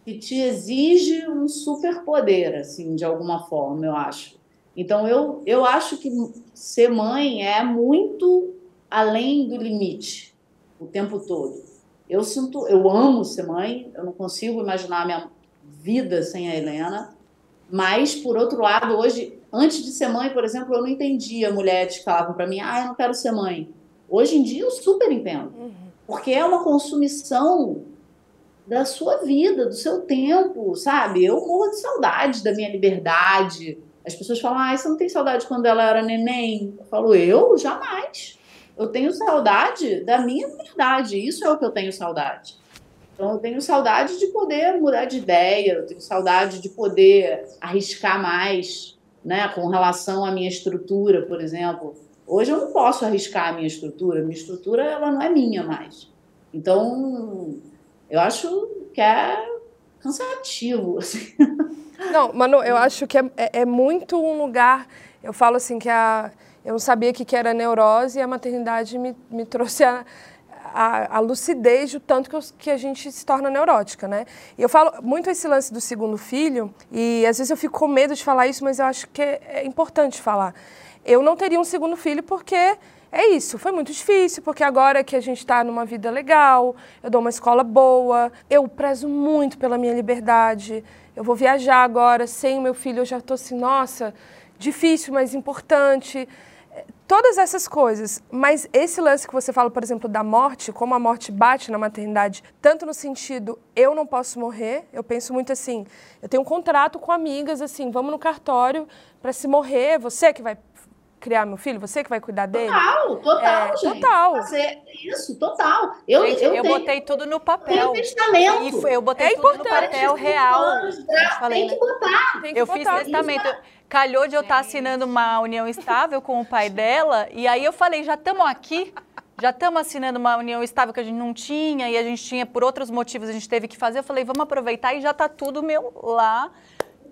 que te exige um superpoder, assim, de alguma forma, eu acho. Então, eu, eu acho que ser mãe é muito além do limite o tempo todo. Eu sinto, eu amo ser mãe, eu não consigo imaginar a minha vida sem a Helena, mas, por outro lado, hoje Antes de ser mãe, por exemplo, eu não entendia mulheres que falavam para mim, ah, eu não quero ser mãe. Hoje em dia eu super entendo. Uhum. Porque é uma consumição da sua vida, do seu tempo, sabe? Eu morro de saudade da minha liberdade. As pessoas falam, ah, você não tem saudade quando ela era neném? Eu falo, eu? Jamais. Eu tenho saudade da minha liberdade. Isso é o que eu tenho saudade. Então, eu tenho saudade de poder mudar de ideia, eu tenho saudade de poder arriscar mais, né, com relação à minha estrutura, por exemplo. Hoje eu não posso arriscar a minha estrutura, minha estrutura ela não é minha mais. Então, eu acho que é cansativo. Assim. Não, Manu, eu acho que é, é, é, muito um lugar. Eu falo assim que a, eu não sabia que, que era neurose e a maternidade me, me trouxe a, a, a, lucidez do tanto que, eu, que, a gente se torna neurótica, né? E eu falo muito esse lance do segundo filho, e às vezes eu fico com medo de falar isso, mas eu acho que é, é importante falar. Eu não teria um segundo filho porque é isso, foi muito difícil, porque agora que a gente está numa vida legal, eu dou uma escola boa, eu prezo muito pela minha liberdade, eu vou viajar agora sem o meu filho, eu já estou assim, nossa, difícil, mas importante. Todas essas coisas. Mas esse lance que você fala, por exemplo, da morte, como a morte bate na maternidade, tanto no sentido eu não posso morrer, eu penso muito assim, eu tenho um contrato com amigas, assim, vamos no cartório para se morrer, você que vai criar meu filho? Você que vai cuidar dele? Total, total, é, gente. Total. Isso, total. Eu, gente, eu, eu tenho, botei tudo no papel. testamento. eu botei é tudo no papel real. Falei, tem que botar. Tem que eu botar. fiz testamento. Calhou de eu estar assinando uma união estável com o pai dela, e aí eu falei, já estamos aqui, já estamos assinando uma união estável que a gente não tinha, e a gente tinha, por outros motivos, a gente teve que fazer. Eu falei, vamos aproveitar e já está tudo meu lá.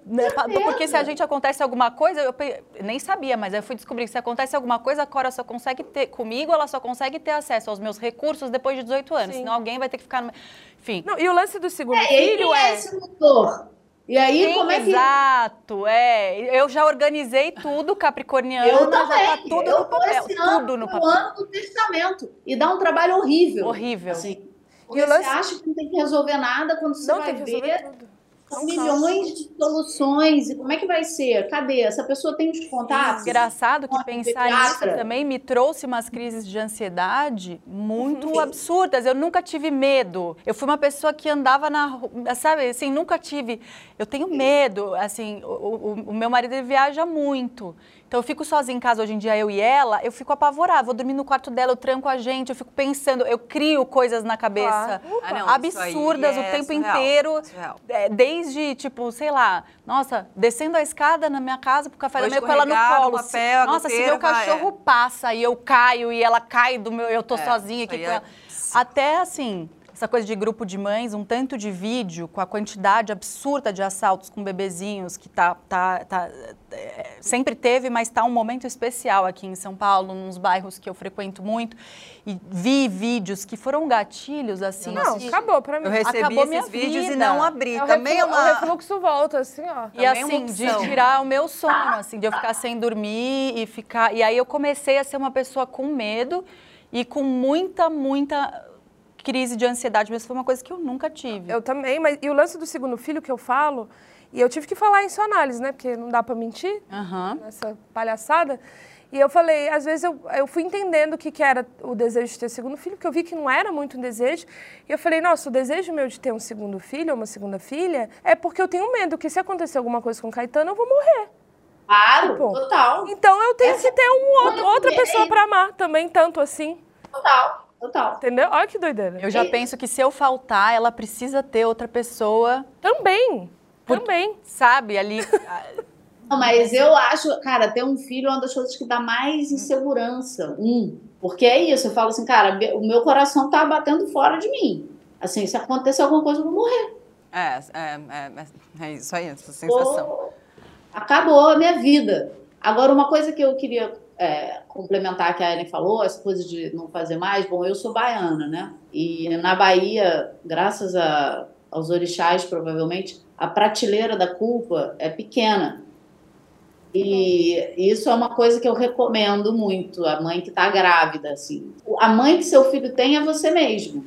Né, porque se a gente acontece alguma coisa, eu nem sabia, mas eu fui descobrir que se acontece alguma coisa, a Cora só consegue ter, comigo, ela só consegue ter acesso aos meus recursos depois de 18 anos. Sim. Senão alguém vai ter que ficar no. Enfim. Não, e o lance do segundo é, filho é. é esse motor. E aí, Sim, como é que. Exato, é. Eu já organizei tudo, Capricorniana, eu também. já tá tudo eu no papel. Esse tudo no papel. ano do testamento. E dá um trabalho horrível. Horrível. Assim, porque e lance... você acha que não tem que resolver nada quando você não vai tem que ver. Tudo são milhões de soluções. E como é que vai ser? Cadê? Essa pessoa tem os contatos? Engraçado que pensar nisso também me trouxe umas crises de ansiedade muito uhum. absurdas. Eu nunca tive medo. Eu fui uma pessoa que andava na rua, sabe, assim, nunca tive. Eu tenho medo, assim, o, o, o meu marido viaja muito. Então eu fico sozinha em casa hoje em dia, eu e ela, eu fico apavorada. Vou dormir no quarto dela, eu tranco a gente, eu fico pensando, eu crio coisas na cabeça ah, não, absurdas é o tempo surreal, inteiro. Surreal. É, desde, tipo, sei lá, nossa, descendo a escada na minha casa pro café da manhã com ela no colo. Papel, nossa, se meu cachorro é. passa e eu caio e ela cai do meu, eu tô é, sozinha aqui com ela. Até assim, essa coisa de grupo de mães, um tanto de vídeo com a quantidade absurda de assaltos com bebezinhos que tá, tá, tá é, sempre teve, mas está um momento especial aqui em São Paulo, nos bairros que eu frequento muito, e vi vídeos que foram gatilhos assim. Não, assim, acabou para mim. Eu recebi acabou esses vídeos vida. e não abri. É Também refluxo, é uma... o refluxo volta assim, ó. E assim, de tirar o meu sono, assim, de eu ficar sem dormir e ficar. E aí eu comecei a ser uma pessoa com medo e com muita, muita crise de ansiedade, mas foi uma coisa que eu nunca tive. Eu também, mas e o lance do segundo filho que eu falo, e eu tive que falar isso análise, né? Porque não dá para mentir uhum. nessa palhaçada. E eu falei, às vezes eu, eu fui entendendo o que, que era o desejo de ter segundo filho, porque eu vi que não era muito um desejo. E eu falei, nossa, o desejo meu de ter um segundo filho ou uma segunda filha é porque eu tenho medo que se acontecer alguma coisa com o Caetano, eu vou morrer. Claro, tipo, total. Então eu tenho Essa que ter um outro, outra pessoa para amar também, tanto assim. Total. Total. Entendeu? Olha que doideira. Eu já penso que se eu faltar, ela precisa ter outra pessoa. Também. Também. Sabe, ali. Não, mas eu acho, cara, ter um filho é uma das coisas que dá mais insegurança. Um. Porque é isso, eu falo assim, cara, o meu coração tá batendo fora de mim. Assim, se acontecer alguma coisa, eu vou morrer. É, é, é, é isso aí, essa sensação. Pô, acabou a minha vida. Agora, uma coisa que eu queria é, complementar que a Ellen falou, essa coisa de não fazer mais, bom, eu sou baiana, né? E na Bahia, graças a, aos orixás, provavelmente, a prateleira da culpa é pequena. E isso é uma coisa que eu recomendo muito, a mãe que está grávida, assim. A mãe que seu filho tem é você mesmo.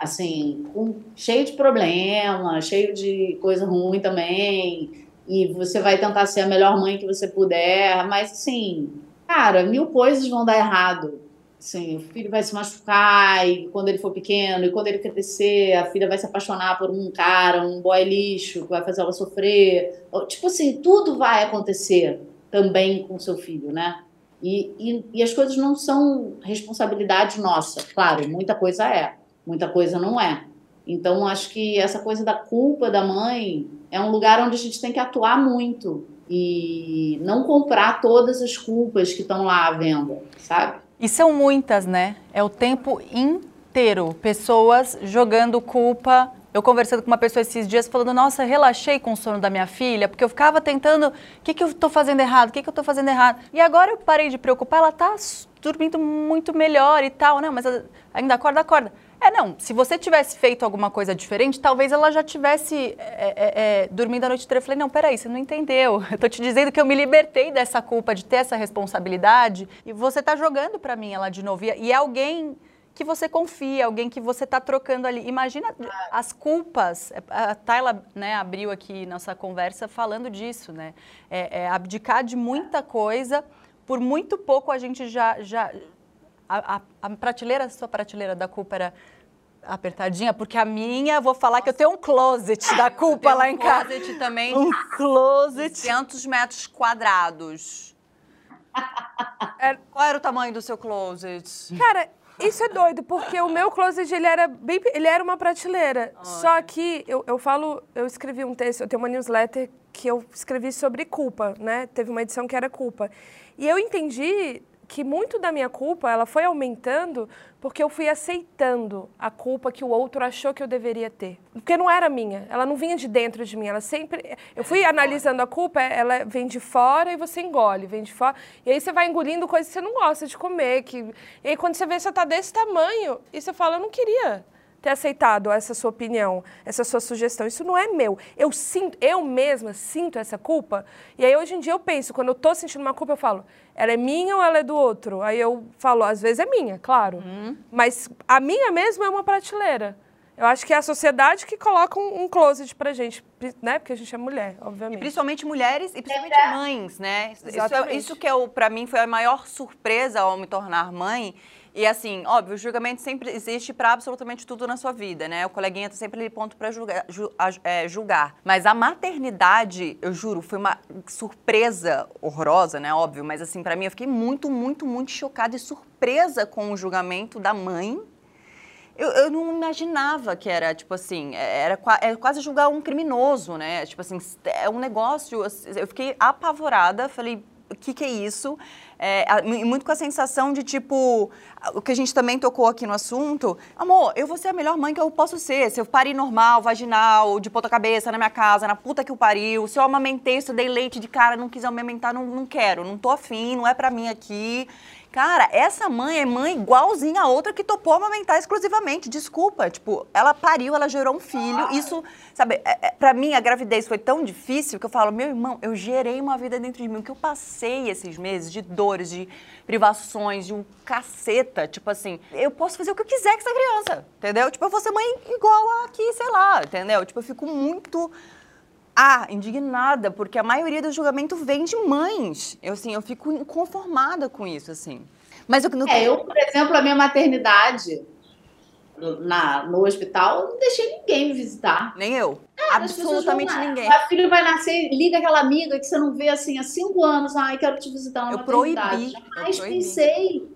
Assim, com, cheio de problema, cheio de coisa ruim também. E você vai tentar ser a melhor mãe que você puder, mas assim, cara, mil coisas vão dar errado. Assim, o filho vai se machucar e quando ele for pequeno, e quando ele crescer, a filha vai se apaixonar por um cara, um boy lixo, que vai fazer ela sofrer. Tipo assim, tudo vai acontecer também com seu filho, né? E, e, e as coisas não são responsabilidade nossa. Claro, muita coisa é, muita coisa não é. Então, acho que essa coisa da culpa da mãe é um lugar onde a gente tem que atuar muito e não comprar todas as culpas que estão lá à venda, sabe? E são muitas, né? É o tempo inteiro. Pessoas jogando culpa. Eu conversando com uma pessoa esses dias falando, nossa, relaxei com o sono da minha filha, porque eu ficava tentando, o que, que eu estou fazendo errado? O que, que eu estou fazendo errado? E agora eu parei de preocupar, ela está dormindo muito melhor e tal, não, mas ainda acorda, acorda. É, não, se você tivesse feito alguma coisa diferente, talvez ela já tivesse é, é, é, dormindo a noite inteira. Eu falei, não, peraí, você não entendeu. Eu tô te dizendo que eu me libertei dessa culpa de ter essa responsabilidade e você tá jogando para mim ela de novo. E é alguém que você confia, alguém que você está trocando ali. Imagina as culpas. A Tayla né, abriu aqui nossa conversa falando disso, né? É, é, abdicar de muita coisa, por muito pouco a gente já, já a, a, a prateleira, a sua prateleira da culpa era apertadinha, porque a minha, vou falar Nossa. que eu tenho um closet da culpa lá um em casa. Um closet também. Um closet. 200 metros quadrados. É, qual era o tamanho do seu closet? Cara, isso é doido, porque o meu closet, ele era bem, ele era uma prateleira. Olha. Só que eu, eu falo, eu escrevi um texto, eu tenho uma newsletter que eu escrevi sobre culpa, né? Teve uma edição que era culpa. E eu entendi que muito da minha culpa ela foi aumentando porque eu fui aceitando a culpa que o outro achou que eu deveria ter. Porque não era minha, ela não vinha de dentro de mim, ela sempre. Eu fui analisando a culpa, ela vem de fora e você engole, vem de fora. E aí você vai engolindo coisas que você não gosta de comer. Que... E aí quando você vê você tá desse tamanho, e você fala, eu não queria ter aceitado essa sua opinião, essa sua sugestão. Isso não é meu. Eu sinto, eu mesma sinto essa culpa. E aí hoje em dia eu penso, quando eu estou sentindo uma culpa, eu falo, ela é minha ou ela é do outro? Aí eu falo, às vezes é minha, claro. Uhum. Mas a minha mesma é uma prateleira. Eu acho que é a sociedade que coloca um, um closet pra gente, né? Porque a gente é mulher, obviamente. E principalmente mulheres e principalmente é. mães, né? Exatamente. Isso, isso que é o, pra mim foi a maior surpresa ao me tornar mãe e assim, óbvio, o julgamento sempre existe para absolutamente tudo na sua vida, né? O coleguinha tá sempre ali ponto para julgar, ju, é, julgar. Mas a maternidade, eu juro, foi uma surpresa horrorosa, né? Óbvio, mas assim, para mim eu fiquei muito, muito, muito chocada e surpresa com o julgamento da mãe. Eu, eu não imaginava que era, tipo assim, era, era quase julgar um criminoso, né? Tipo assim, é um negócio. Eu fiquei apavorada, falei, o que, que é isso? É, muito com a sensação de tipo, o que a gente também tocou aqui no assunto, amor, eu vou ser a melhor mãe que eu posso ser. Se eu parei normal, vaginal, de ponta cabeça na minha casa, na puta que eu pariu, se eu amamentei, se eu dei leite de cara, não quis amamentar, não, não quero, não tô afim, não é pra mim aqui. Cara, essa mãe é mãe igualzinha a outra que topou amamentar exclusivamente. Desculpa, tipo, ela pariu, ela gerou um filho. Isso, sabe, é, é, pra mim a gravidez foi tão difícil que eu falo, meu irmão, eu gerei uma vida dentro de mim. O que eu passei esses meses de dores, de privações, de um caceta, tipo assim, eu posso fazer o que eu quiser com essa criança, entendeu? Tipo, eu vou ser mãe igual aqui, sei lá, entendeu? Tipo, eu fico muito ah, indignada, porque a maioria do julgamento vem de mães. Eu, assim, eu fico inconformada com isso, assim. Mas eu, no... é, eu, por exemplo, a minha maternidade na, no hospital, eu não deixei ninguém me visitar. Nem eu. É, Absolutamente ninguém. A filho vai nascer, liga aquela amiga que você não vê assim há cinco anos. Ai, quero te visitar na eu maternidade. Proibi, Jamais eu proibi. pensei.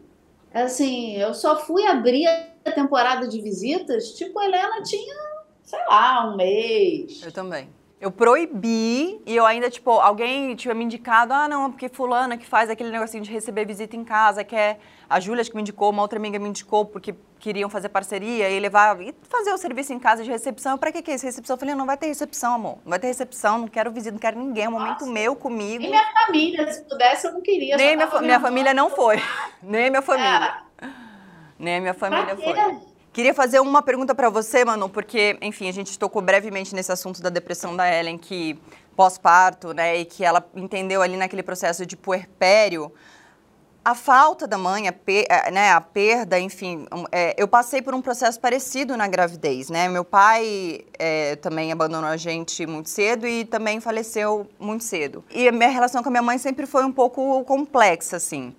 Assim, eu só fui abrir a temporada de visitas, tipo, a Helena tinha, sei lá, um mês. Eu também. Eu proibi e eu ainda, tipo, alguém tinha me indicado, ah, não, porque fulana que faz aquele negocinho de receber visita em casa, que é a Júlia que me indicou, uma outra amiga me indicou, porque queriam fazer parceria e levar, e fazer o serviço em casa de recepção. Pra que que é isso? Recepção? Eu falei, não vai ter recepção, amor. Não vai ter recepção, não quero visita, não quero ninguém, é um momento Nossa. meu comigo. Nem minha família, se pudesse, eu não queria. Nem minha, minha família não foi. Nem minha família. É. Nem minha família foi. Queria fazer uma pergunta para você, Manu, porque, enfim, a gente tocou brevemente nesse assunto da depressão da Ellen, que pós-parto, né, e que ela entendeu ali naquele processo de puerpério a falta da mãe, a, per, né, a perda, enfim, é, eu passei por um processo parecido na gravidez, né? Meu pai é, também abandonou a gente muito cedo e também faleceu muito cedo. E a minha relação com a minha mãe sempre foi um pouco complexa, assim.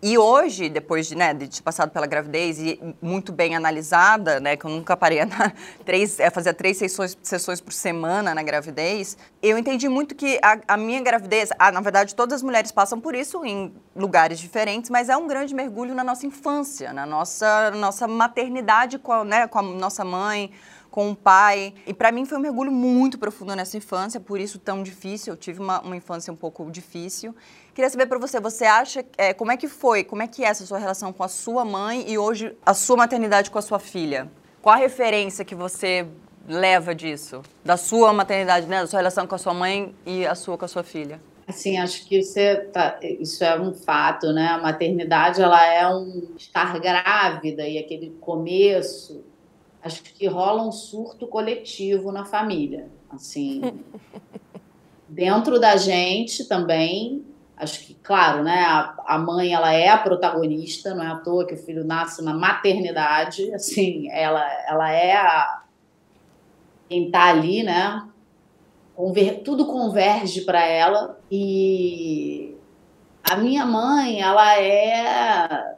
E hoje, depois de, né, de ter passado pela gravidez e muito bem analisada, né, que eu nunca parei a três, é, fazia três sessões, sessões por semana na gravidez, eu entendi muito que a, a minha gravidez, ah, na verdade todas as mulheres passam por isso em lugares diferentes, mas é um grande mergulho na nossa infância, na nossa, nossa maternidade com a, né, com a nossa mãe, com o pai. E para mim foi um mergulho muito profundo nessa infância, por isso tão difícil. Eu tive uma, uma infância um pouco difícil. Queria saber para você, você acha, é, como é que foi, como é que é essa sua relação com a sua mãe e hoje a sua maternidade com a sua filha? Qual a referência que você leva disso? Da sua maternidade, né? Da sua relação com a sua mãe e a sua com a sua filha? Assim, acho que você tá, isso é um fato, né? A maternidade, ela é um estar grávida e aquele começo, acho que rola um surto coletivo na família. Assim, dentro da gente também, acho que, claro, né? A, a mãe, ela é a protagonista, não é à toa que o filho nasce na maternidade, assim, ela, ela é a, quem está ali, né? Conver, tudo converge para ela e a minha mãe, ela é,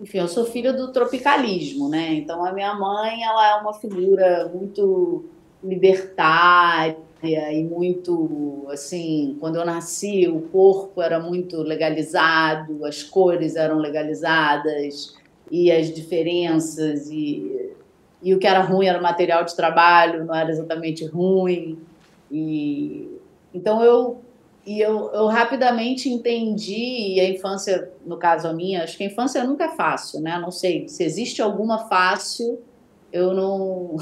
enfim, eu sou filha do tropicalismo, né? Então a minha mãe, ela é uma figura muito libertária e muito assim, quando eu nasci, o corpo era muito legalizado, as cores eram legalizadas e as diferenças e e o que era ruim era o material de trabalho, não era exatamente ruim. E então eu e eu, eu rapidamente entendi e a infância, no caso a minha, acho que a infância nunca é fácil, né? Não sei se existe alguma fácil, eu não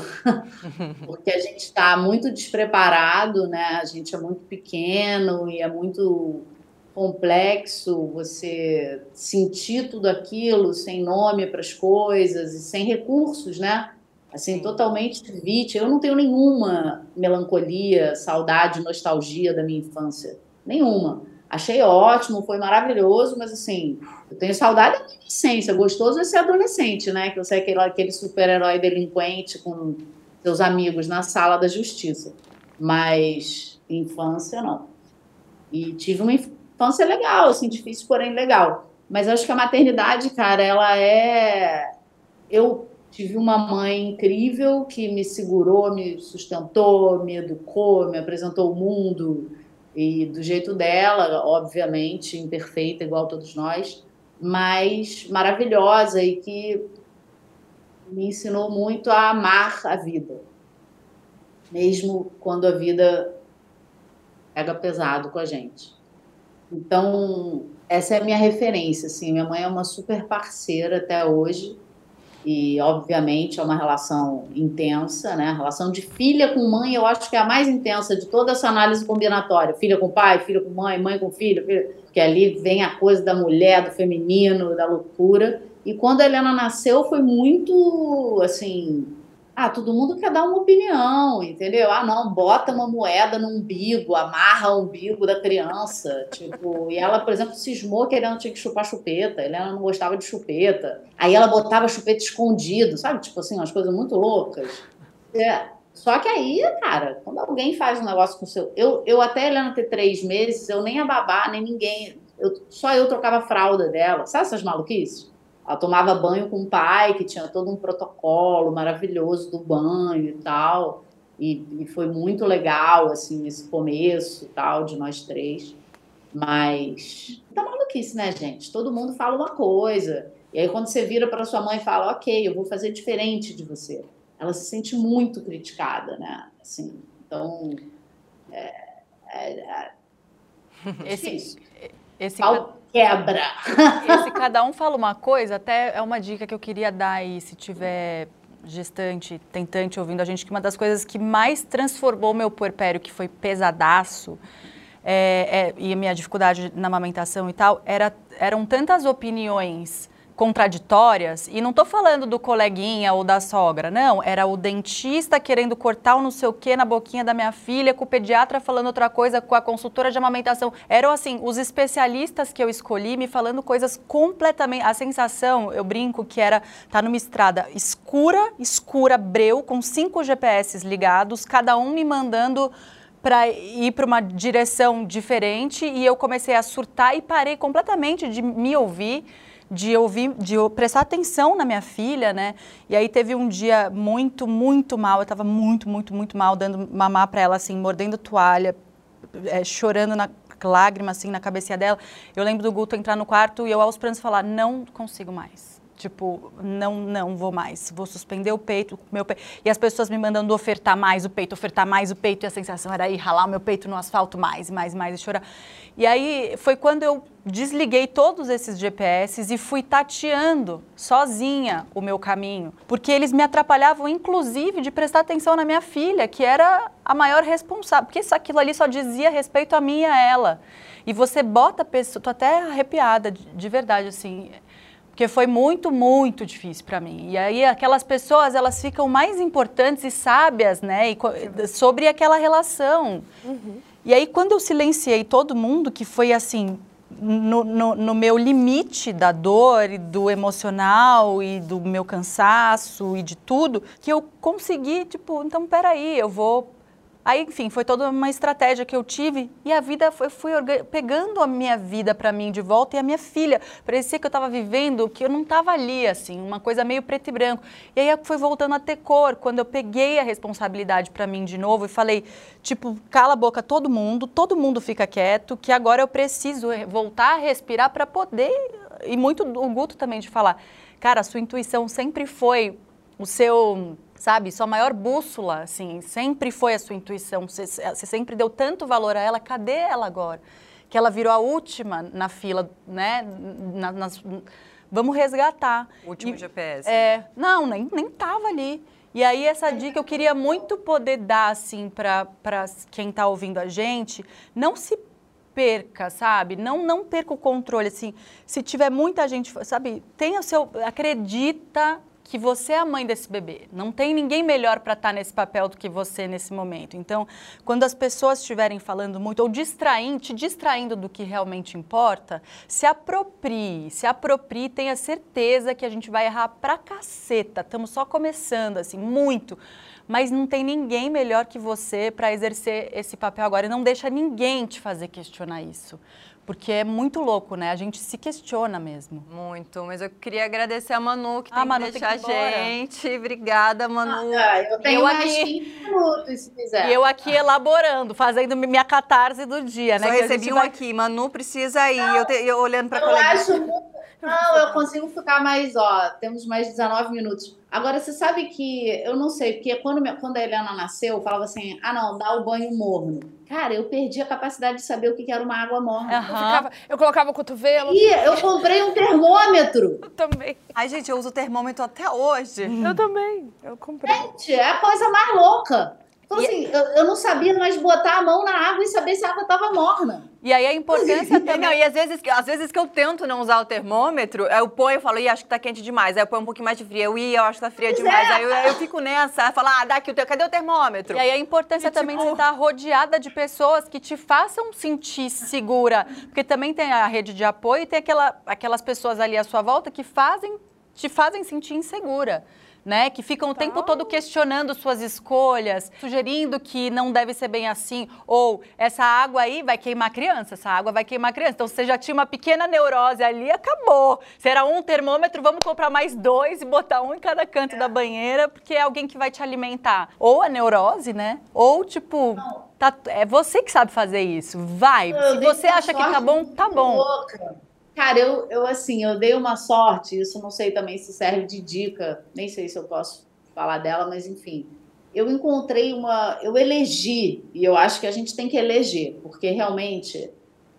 porque a gente está muito despreparado, né? A gente é muito pequeno e é muito complexo você sentir tudo aquilo sem nome para as coisas e sem recursos, né? assim, totalmente vítima. Eu não tenho nenhuma melancolia, saudade, nostalgia da minha infância. Nenhuma. Achei ótimo, foi maravilhoso, mas assim, eu tenho saudade da adolescência. Gostoso é ser adolescente, né? Que eu sei aquele, aquele super-herói delinquente com seus amigos na sala da justiça. Mas infância, não. E tive uma infância legal, assim, difícil, porém legal. Mas acho que a maternidade, cara, ela é. Eu Tive uma mãe incrível que me segurou, me sustentou, me educou, me apresentou o mundo e do jeito dela, obviamente, imperfeita igual todos nós, mas maravilhosa e que me ensinou muito a amar a vida, mesmo quando a vida pega pesado com a gente. Então, essa é a minha referência, assim, minha mãe é uma super parceira até hoje e obviamente é uma relação intensa, né? A relação de filha com mãe, eu acho que é a mais intensa de toda essa análise combinatória, filha com pai, filha com mãe, mãe com filho, filho, porque ali vem a coisa da mulher, do feminino, da loucura. E quando a Helena nasceu foi muito assim, ah, todo mundo quer dar uma opinião, entendeu? Ah, não, bota uma moeda no umbigo, amarra o umbigo da criança. Tipo, e ela, por exemplo, cismou que a Helena tinha que chupar chupeta. A Helena não gostava de chupeta. Aí ela botava chupeta escondido, sabe? Tipo assim, umas coisas muito loucas. É. Só que aí, cara, quando alguém faz um negócio com o seu. Eu, eu até Helena ter três meses, eu nem a babá, nem ninguém. Eu, só eu trocava a fralda dela. Sabe essas maluquices? Ela tomava banho com o pai, que tinha todo um protocolo maravilhoso do banho e tal. E, e foi muito legal, assim, esse começo tal, de nós três. Mas tá maluquice, né, gente? Todo mundo fala uma coisa. E aí, quando você vira para sua mãe e fala, ok, eu vou fazer diferente de você, ela se sente muito criticada, né? Assim, então. É, é, é esse, esse, quebra. Esse cada um fala uma coisa, até é uma dica que eu queria dar aí, se tiver gestante, tentante ouvindo a gente, que uma das coisas que mais transformou meu puerpério, que foi pesadaço, é, é, e a minha dificuldade na amamentação e tal, era, eram tantas opiniões contraditórias, e não estou falando do coleguinha ou da sogra, não, era o dentista querendo cortar o não sei o que na boquinha da minha filha, com o pediatra falando outra coisa, com a consultora de amamentação. Eram assim, os especialistas que eu escolhi me falando coisas completamente. A sensação, eu brinco, que era tá numa estrada escura, escura, breu, com cinco GPS ligados, cada um me mandando para ir para uma direção diferente e eu comecei a surtar e parei completamente de me ouvir de ouvir, de prestar atenção na minha filha, né? E aí teve um dia muito, muito mal, eu estava muito, muito, muito mal, dando mamar para ela, assim, mordendo toalha, é, chorando na lágrima, assim, na cabeça dela. Eu lembro do Guto entrar no quarto e eu aos prantos falar, não consigo mais. Tipo, não, não vou mais, vou suspender o peito, meu peito. E as pessoas me mandando ofertar mais o peito, ofertar mais o peito, e a sensação era ir ralar o meu peito no asfalto mais, mais, mais e chorar. E aí foi quando eu desliguei todos esses GPS e fui tateando sozinha o meu caminho, porque eles me atrapalhavam, inclusive, de prestar atenção na minha filha, que era a maior responsável, porque aquilo ali só dizia respeito a mim e a ela. E você bota a pessoa, tô até arrepiada, de, de verdade, assim porque foi muito, muito difícil para mim. E aí aquelas pessoas, elas ficam mais importantes e sábias, né, e, sobre aquela relação. Uhum. E aí quando eu silenciei todo mundo, que foi assim, no, no, no, meu limite da dor e do emocional e do meu cansaço e de tudo, que eu consegui, tipo, então peraí, eu vou Aí, enfim, foi toda uma estratégia que eu tive e a vida foi, fui pegando a minha vida para mim de volta e a minha filha. Parecia que eu estava vivendo que eu não estava ali, assim, uma coisa meio preto e branco. E aí foi voltando a ter cor, quando eu peguei a responsabilidade para mim de novo e falei, tipo, cala a boca todo mundo, todo mundo fica quieto, que agora eu preciso voltar a respirar para poder. E muito o Guto também de falar, cara, a sua intuição sempre foi o seu sabe? Sua maior bússola, assim, sempre foi a sua intuição. Você, você, sempre deu tanto valor a ela. Cadê ela agora? Que ela virou a última na fila, né? Na, nas, vamos resgatar. Último e, GPS. É, não, nem, nem tava ali. E aí essa dica eu queria muito poder dar, assim, para quem está ouvindo a gente. Não se perca, sabe? Não, não perca o controle, assim. Se tiver muita gente, sabe? Tenha o seu... Acredita que você é a mãe desse bebê. Não tem ninguém melhor para estar tá nesse papel do que você nesse momento. Então, quando as pessoas estiverem falando muito ou distraindo, te distraindo do que realmente importa, se aproprie, se aproprie, tenha certeza que a gente vai errar pra caceta. Estamos só começando, assim, muito. Mas não tem ninguém melhor que você para exercer esse papel agora. E não deixa ninguém te fazer questionar isso. Porque é muito louco, né? A gente se questiona mesmo. Muito, mas eu queria agradecer a Manu que ah, tem Manu, que deixar a gente. Obrigada, Manu. Ah, eu tenho eu mais aqui, 15 minutos, se quiser. E eu aqui elaborando, fazendo minha catarse do dia, né? Só recebi um vai... aqui, Manu precisa ir. Não, eu, te, eu olhando para colega. Eu acho muito não, eu consigo ficar mais, ó, temos mais 19 minutos. Agora, você sabe que, eu não sei, porque quando, quando a Helena nasceu, eu falava assim, ah não, dá o banho morno. Cara, eu perdi a capacidade de saber o que era uma água morna. Uhum. Eu, ficava, eu, colocava o cotovelo. E eu comprei um termômetro. Eu também. Ai, gente, eu uso termômetro até hoje. Eu também, eu comprei. Gente, é a coisa mais louca. Então, assim, eu, eu, não sabia mais botar a mão na água e saber se a água estava morna. E aí a importância também. Não, e às vezes, às vezes que eu tento não usar o termômetro, eu ponho e falo, ih, acho que tá quente demais. Aí eu ponho um pouquinho mais de frio. Eu, ih, eu acho que tá fria pois demais. É. Aí eu, eu, fico nessa, falo, ah, dá aqui o teu, cadê o termômetro? E aí a importância e, também tipo... de estar rodeada de pessoas que te façam sentir segura. Porque também tem a rede de apoio e tem aquela, aquelas pessoas ali à sua volta que fazem, te fazem sentir insegura né? Que ficam o tempo todo questionando suas escolhas, sugerindo que não deve ser bem assim, ou essa água aí vai queimar a criança, essa água vai queimar a criança. Então, você já tinha uma pequena neurose ali, acabou. Se era um termômetro, vamos comprar mais dois e botar um em cada canto é. da banheira, porque é alguém que vai te alimentar. Ou a neurose, né? Ou, tipo... Tá, é você que sabe fazer isso. Vai. Eu Se você acha que tá bom, tá bom. Louca. Cara, eu, eu assim, eu dei uma sorte, isso não sei também se serve de dica, nem sei se eu posso falar dela, mas enfim. Eu encontrei uma. Eu elegi, e eu acho que a gente tem que eleger, porque realmente,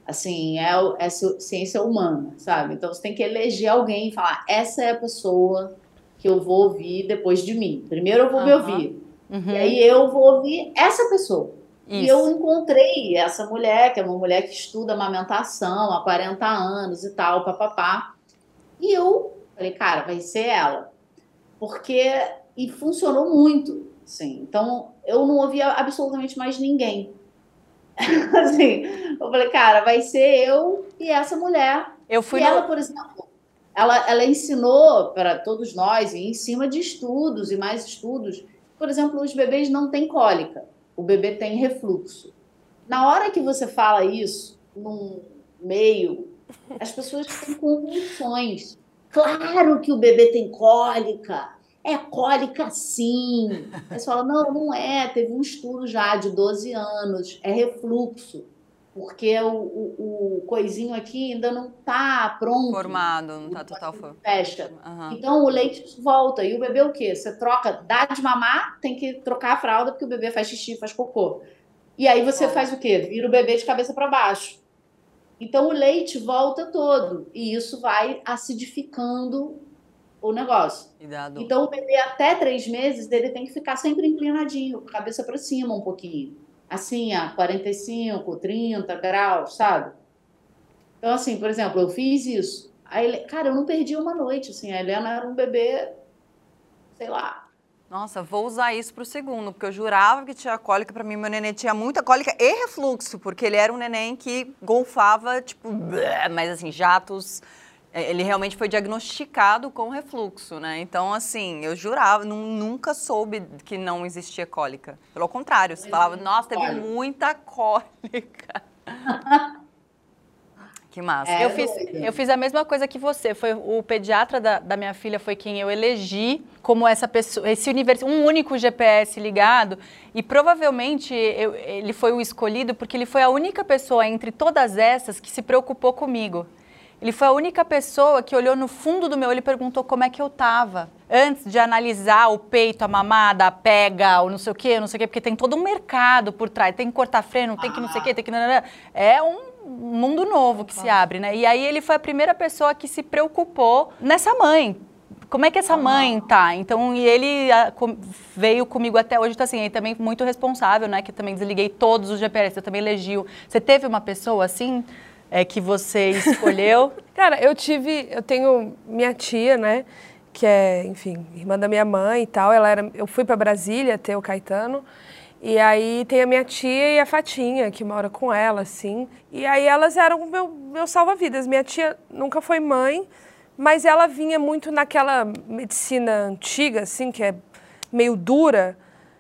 assim, é, é ciência humana, sabe? Então você tem que eleger alguém e falar: essa é a pessoa que eu vou ouvir depois de mim. Primeiro eu vou uhum. me ouvir. Uhum. E aí eu vou ouvir essa pessoa. Isso. E eu encontrei essa mulher, que é uma mulher que estuda amamentação há 40 anos e tal, papapá. E eu falei, cara, vai ser ela. Porque. E funcionou muito. Assim. Então, eu não ouvia absolutamente mais ninguém. assim, eu falei, cara, vai ser eu e essa mulher. Eu fui e no... ela, por exemplo, ela, ela ensinou para todos nós, em cima de estudos e mais estudos, por exemplo, os bebês não têm cólica o bebê tem refluxo. Na hora que você fala isso num meio, as pessoas têm convulsões. Claro que o bebê tem cólica. É cólica sim. Aí você fala, não, não é. Teve um estudo já de 12 anos. É refluxo. Porque o, o, o coisinho aqui ainda não tá pronto. Formado, não tá total formado. Fecha. Uhum. Então o leite volta. E o bebê o quê? Você troca, dá de mamar, tem que trocar a fralda, porque o bebê faz xixi, faz cocô. E aí você faz o quê? Vira o bebê de cabeça para baixo. Então o leite volta todo. E isso vai acidificando o negócio. Então o bebê até três meses ele tem que ficar sempre inclinadinho, cabeça para cima um pouquinho assim, a 45, 30 graus, sabe? Então, assim, por exemplo, eu fiz isso. Aí, cara, eu não perdi uma noite, assim, a Helena era um bebê, sei lá. Nossa, vou usar isso pro segundo, porque eu jurava que tinha cólica, para mim meu neném tinha muita cólica e refluxo, porque ele era um neném que golfava, tipo, mas assim, jatos ele realmente foi diagnosticado com refluxo, né? Então, assim, eu jurava, nunca soube que não existia cólica. Pelo contrário, você falava, nossa, teve muita cólica. que massa. É, eu, fiz, eu fiz a mesma coisa que você. Foi o pediatra da, da minha filha foi quem eu elegi como essa pessoa, esse universo, um único GPS ligado. E provavelmente eu, ele foi o escolhido porque ele foi a única pessoa entre todas essas que se preocupou comigo. Ele foi a única pessoa que olhou no fundo do meu olho e perguntou como é que eu tava. Antes de analisar o peito, a mamada, a pega, o não sei o quê, não sei o quê, porque tem todo um mercado por trás. Tem que cortar freio, tem que não sei o quê, tem que. É um mundo novo que se abre, né? E aí ele foi a primeira pessoa que se preocupou nessa mãe. Como é que essa mãe tá? Então, e ele a, com, veio comigo até hoje, então assim, ele também muito responsável, né? Que também desliguei todos os GPS, eu também elegiu. Você teve uma pessoa assim? É que você escolheu? Cara, eu tive, eu tenho minha tia, né, que é, enfim, irmã da minha mãe e tal. Ela era, eu fui para Brasília ter o Caetano. E aí tem a minha tia e a Fatinha, que mora com ela, assim. E aí elas eram meu, meu salva-vidas. Minha tia nunca foi mãe, mas ela vinha muito naquela medicina antiga, assim, que é meio dura.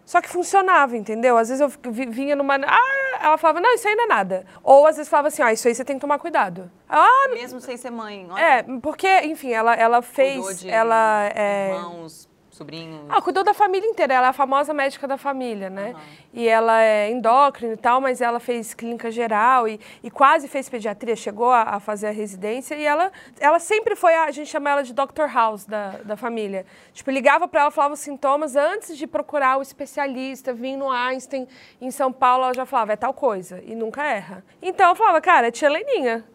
Só que funcionava, entendeu? Às vezes eu vinha numa. Ah, ela falava, não, isso aí não é nada. Ou às vezes falava assim, ah, isso aí você tem que tomar cuidado. Ah, Mesmo sem ser mãe. Olha. É, porque, enfim, ela, ela fez. ela, é, irmãos, sobrinhos? Ah, cuidou da família inteira. Ela é a famosa médica da família, né? Uhum. E ela é endócrina e tal, mas ela fez clínica geral e, e quase fez pediatria, chegou a, a, fazer a residência. E ela, ela sempre foi, a, a gente chama ela de Dr. House da, da família. Tipo, ligava para ela, falava os sintomas antes de procurar o especialista, vir no Einstein em São Paulo, ela já falava, é tal coisa. E nunca erra. Então eu falava, cara, é tia Leninha.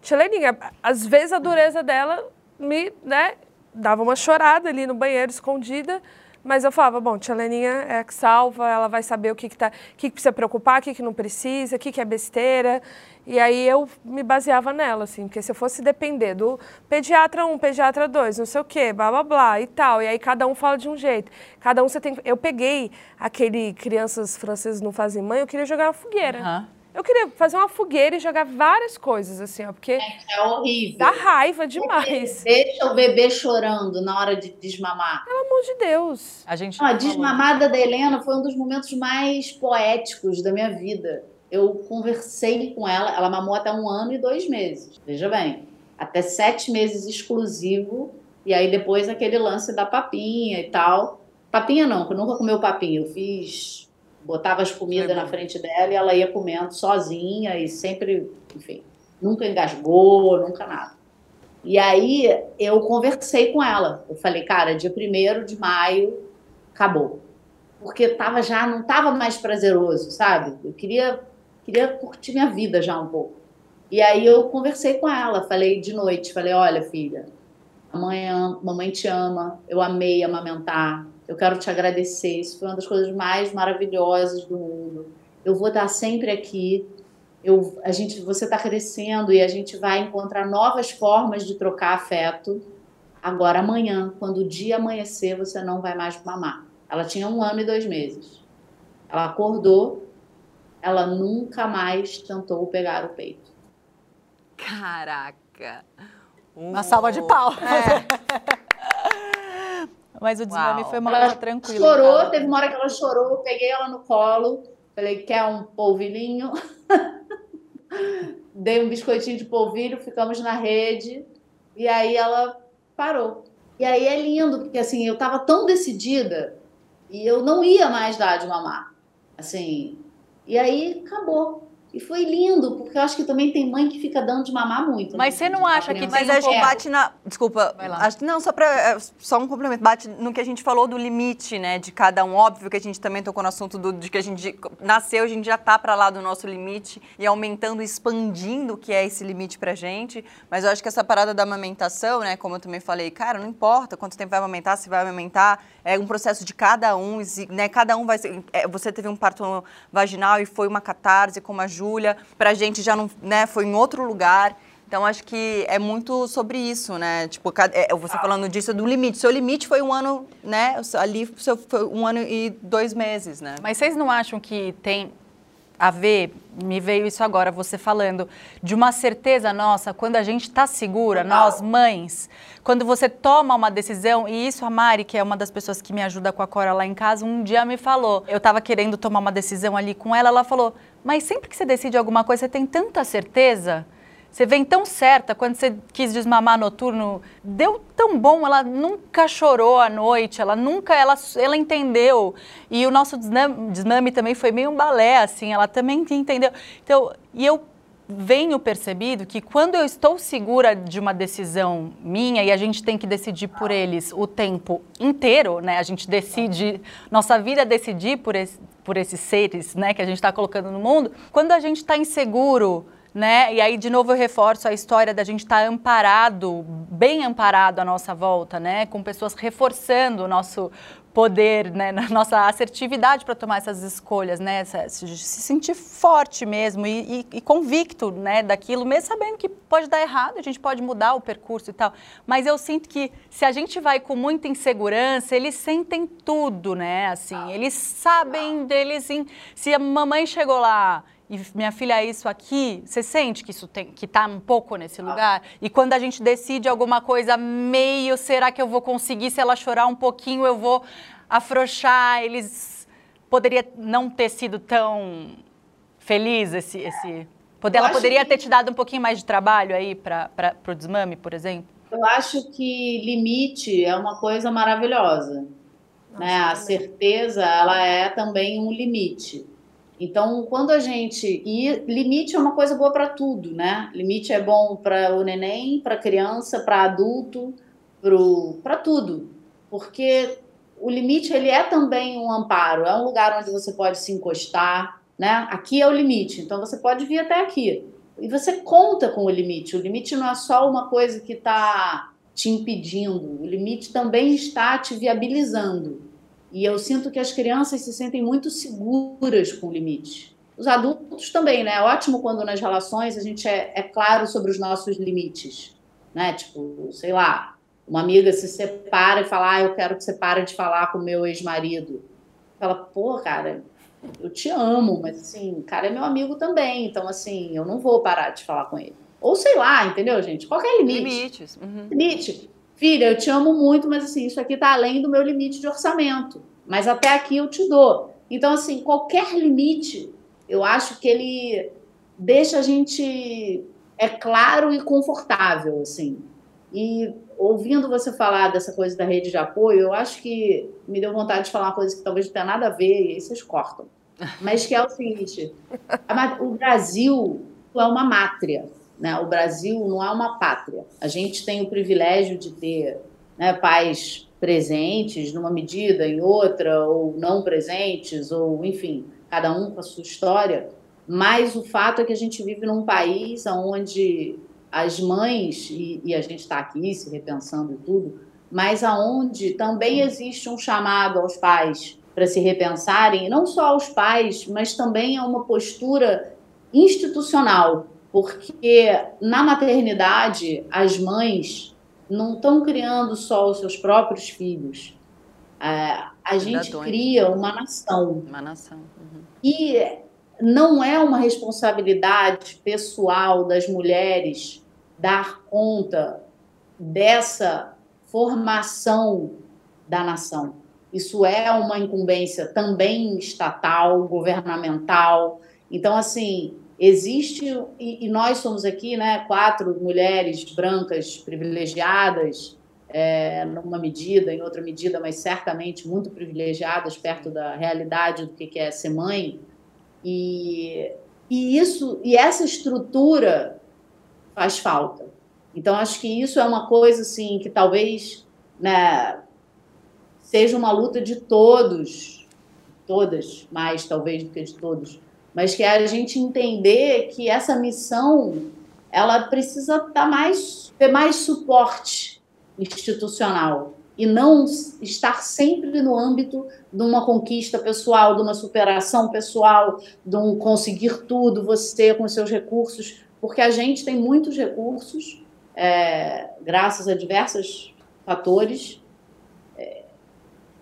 Tia Leninha, às vezes a dureza dela me, né, dava uma chorada ali no banheiro, escondida, mas eu falava, bom, tia Leninha é que salva, ela vai saber o que, que, tá, que, que precisa preocupar, o que, que não precisa, o que, que é besteira. E aí eu me baseava nela, assim, porque se eu fosse depender do pediatra 1, pediatra 2, não sei o quê, blá blá blá e tal, e aí cada um fala de um jeito. Cada um você tem. Eu peguei aquele Crianças Francesas Não Fazem Mãe, eu queria jogar na fogueira. Uhum. Eu queria fazer uma fogueira e jogar várias coisas, assim, ó, porque. É, é horrível. Dá raiva demais. Deixa o bebê chorando na hora de desmamar. Pelo amor de Deus. A, gente a desmamada da Helena foi um dos momentos mais poéticos da minha vida. Eu conversei com ela, ela mamou até um ano e dois meses. Veja bem, até sete meses exclusivo, e aí depois aquele lance da papinha e tal. Papinha não, que eu nunca comeu papinha. Eu fiz botava as comidas na frente dela e ela ia comendo sozinha e sempre, enfim, nunca engasgou, nunca nada. E aí eu conversei com ela. Eu falei, cara, dia 1 de maio acabou. Porque tava já não tava mais prazeroso, sabe? Eu queria queria curtir minha vida já um pouco. E aí eu conversei com ela, falei de noite, falei, olha, filha, amanhã mamãe te ama, eu amei amamentar, eu quero te agradecer. Isso foi uma das coisas mais maravilhosas do mundo. Eu vou estar sempre aqui. Eu, a gente, você está crescendo e a gente vai encontrar novas formas de trocar afeto. Agora, amanhã, quando o dia amanhecer, você não vai mais mamar. Ela tinha um ano e dois meses. Ela acordou, ela nunca mais tentou pegar o peito. Caraca! Uma salva de pau. É. Mas o desmame Uau. foi uma coisa tranquila. Chorou, cara. teve uma hora que ela chorou, peguei ela no colo, falei, quer um polvilhinho? Dei um biscoitinho de polvilho, ficamos na rede, e aí ela parou. E aí é lindo, porque assim, eu tava tão decidida, e eu não ia mais dar de mamar. Assim, e aí acabou. E foi lindo, porque eu acho que também tem mãe que fica dando de mamar muito. Mas né? você não acha que Mas tem um acho que pouco- bate na. Desculpa. Vai lá. Acho, não, só, pra, é, só um complemento. Bate no que a gente falou do limite, né? De cada um. Óbvio que a gente também tocou no assunto do, de que a gente nasceu, a gente já tá para lá do nosso limite e aumentando, expandindo o que é esse limite pra gente. Mas eu acho que essa parada da amamentação, né? Como eu também falei, cara, não importa quanto tempo vai amamentar, se vai amamentar. É um processo de cada um, né? Cada um vai ser. é, você teve um parto vaginal e foi uma catarse, como a Júlia. Pra gente já não, né? Foi em outro lugar. Então, acho que é muito sobre isso, né? Tipo, cada- é, você falando disso do limite. Seu limite foi um ano, né? Ali seu- foi um ano e dois meses, né? Mas vocês não acham que tem a ver, me veio isso agora, você falando, de uma certeza nossa, quando a gente está segura, nós mães, quando você toma uma decisão, e isso a Mari, que é uma das pessoas que me ajuda com a Cora lá em casa, um dia me falou, eu estava querendo tomar uma decisão ali com ela, ela falou, mas sempre que você decide alguma coisa, você tem tanta certeza, você vem tão certa, quando você quis desmamar noturno, deu tão bom, ela nunca chorou à noite, ela nunca, ela, ela entendeu. E o nosso desnam- desmame também foi meio um balé, assim, ela também entendeu. Então, e eu venho percebido que quando eu estou segura de uma decisão minha e a gente tem que decidir por eles o tempo inteiro, né? A gente decide, nossa vida é decidir por, esse- por esses seres, né, que a gente está colocando no mundo. Quando a gente está inseguro, né? E aí de novo eu reforço a história da gente estar amparado, bem amparado à nossa volta, né? Com pessoas reforçando o nosso poder, né? Na nossa assertividade para tomar essas escolhas, né? Se, se sentir forte mesmo e, e- e convicto, né? Daquilo, mesmo sabendo que pode dar errado, a gente pode mudar o percurso e tal. Mas eu sinto que se a gente vai com muita insegurança, eles sentem tudo, né? Assim, eles sabem deles. se a mamãe chegou lá e minha filha é isso aqui, você sente que isso tem que tá um pouco nesse lugar? E quando a gente decide alguma coisa meio, será que eu vou conseguir? Se ela chorar um pouquinho, eu vou afrouxar. Eles poderia não ter sido tão feliz esse esse poder, Eu ela poderia que- ter te dado um pouquinho mais de trabalho aí para o desmame, por exemplo? Eu acho que limite é uma coisa maravilhosa. né? A certeza, ela é também um limite. Então, quando a gente. E limite é uma coisa boa para tudo, né? Limite é bom para o neném, para criança, para adulto, para tudo. Porque o limite, ele é também um amparo, é um lugar onde você pode se encostar, né? Aqui é o limite, então você pode vir até aqui. E você conta com o limite. O limite não é só uma coisa que está te impedindo, o limite também está te viabilizando. E eu sinto que as crianças se sentem muito seguras com o limite. Os adultos também, né? É ótimo quando nas relações a gente é, é claro sobre os nossos limites, né? Tipo, sei lá, uma amiga se separa e fala, ah, eu quero que você pare de falar com o meu ex-marido. Fala, pô, cara, eu te amo, mas assim, o cara é meu amigo também, então assim, eu não vou parar de falar com ele. Ou sei lá, entendeu, gente? Qualquer limite. Limites. Uhum. Limite. Filha, eu te amo muito, mas assim, isso aqui tá além do meu limite de orçamento. Mas até aqui eu te dou. Então, assim, qualquer limite, eu acho que ele deixa a gente é claro e confortável, assim. E ouvindo você falar dessa coisa da rede de apoio, eu acho que me deu vontade de falar uma coisa que talvez não tenha nada a ver, e aí vocês cortam. Mas que é o seguinte: o Brasil é uma mátria. Né? O Brasil não é uma pátria. A gente tem o privilégio de ter né, pais presentes numa medida, em outra, ou não presentes, ou enfim, cada um com a sua história. Mas o fato é que a gente vive num país onde as mães, e, e a gente está aqui se repensando e tudo, mas aonde também existe um chamado aos pais para se repensarem, não só aos pais, mas também a uma postura institucional, porque na maternidade as mães não estão criando só os seus próprios filhos. É, a gente Cidadãos. cria uma nação. Uma nação. Uhum. E não é uma responsabilidade pessoal das mulheres dar conta dessa formação da nação. Isso é uma incumbência também estatal, governamental. Então, assim, existe, e, e nós somos aqui, né, quatro mulheres brancas privilegiadas, é, numa medida, em outra medida, mas certamente muito privilegiadas perto da realidade do que é ser mãe. E e isso e essa estrutura faz falta. Então acho que isso é uma coisa assim que talvez, né, seja uma luta de todos, todas, mais talvez do que de todos, mas que é a gente entender que essa missão ela precisa dar mais ter mais suporte institucional e não estar sempre no âmbito de uma conquista pessoal, de uma superação pessoal, de um conseguir tudo você com seus recursos, porque a gente tem muitos recursos, é, graças a diversos fatores, é,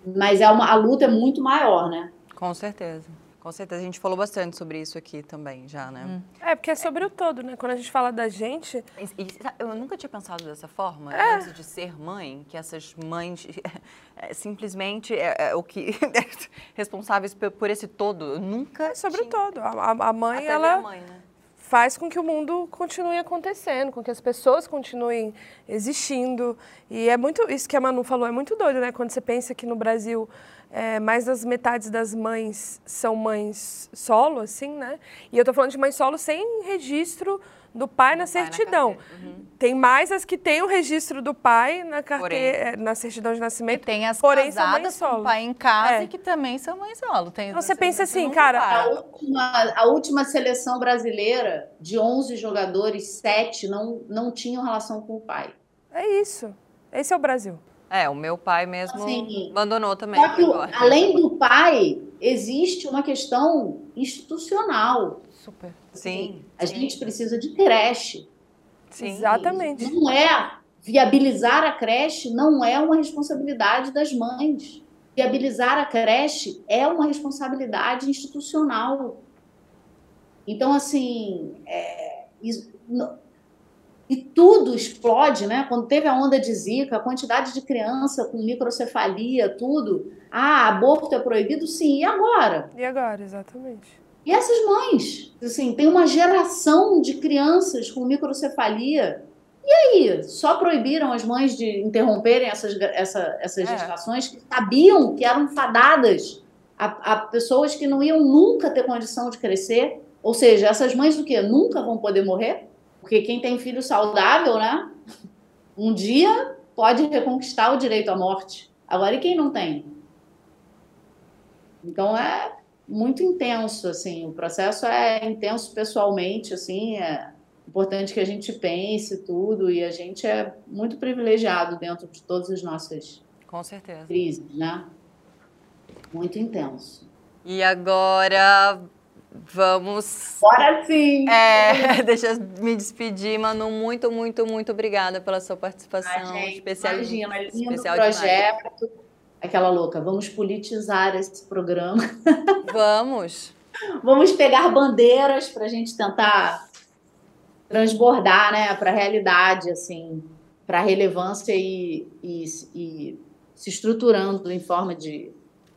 mas é uma, a luta é muito maior, né? Com certeza. Com certeza, a gente falou bastante sobre isso aqui também, já, né? Hum. É, porque é sobre o todo, né? Quando a gente fala da gente. E, eu nunca tinha pensado dessa forma, é. antes de ser mãe, que essas mães é, simplesmente é, é, o que. responsáveis por esse todo. Eu nunca. É sobre tinha... o todo. A, a mãe, Até ela. Mãe, né? Faz com que o mundo continue acontecendo, com que as pessoas continuem existindo. E é muito. Isso que a Manu falou é muito doido, né? Quando você pensa que no Brasil é, mais das metades das mães são mães solo, assim, né? E eu tô falando de mãe solo sem registro do pai do na pai certidão. Na uhum. Tem mais as que têm o registro do pai na carteira, é, na certidão de nascimento. E tem as porém casadas com o pai em casa é. e que também são mães solo. Tem, então, você pensa assim, cara... A última, a última seleção brasileira, de 11 jogadores, 7 não, não tinham relação com o pai. É isso. Esse é o Brasil. É, o meu pai mesmo assim, abandonou também. Só que, além do pai, existe uma questão institucional. Super. Sim. A sim. gente precisa de creche. Sim. Exatamente. Não é viabilizar a creche não é uma responsabilidade das mães. Viabilizar a creche é uma responsabilidade institucional. Então, assim, é, isso, e tudo explode, né? Quando teve a onda de Zika, a quantidade de criança com microcefalia, tudo. Ah, aborto é proibido? Sim, e agora? E agora, exatamente. E essas mães? Assim, tem uma geração de crianças com microcefalia. E aí? Só proibiram as mães de interromperem essas, essa, essas é. gestações que sabiam que eram fadadas a, a pessoas que não iam nunca ter condição de crescer? Ou seja, essas mães do quê? Nunca vão poder morrer? Porque quem tem filho saudável, né? Um dia pode reconquistar o direito à morte. Agora, e quem não tem? Então é muito intenso, assim. O processo é intenso pessoalmente, assim. É importante que a gente pense tudo e a gente é muito privilegiado dentro de todas as nossas Com certeza. crises, né? Muito intenso. E agora Vamos. Bora sim! É, deixa eu me despedir, Manu. Muito, muito, muito obrigada pela sua participação. Ah, gente, especial, imagina, especial projeto. Demais. Aquela louca, vamos politizar esse programa. Vamos. vamos pegar bandeiras para a gente tentar transbordar né, para a realidade, assim, para a relevância e, e, e se estruturando em forma de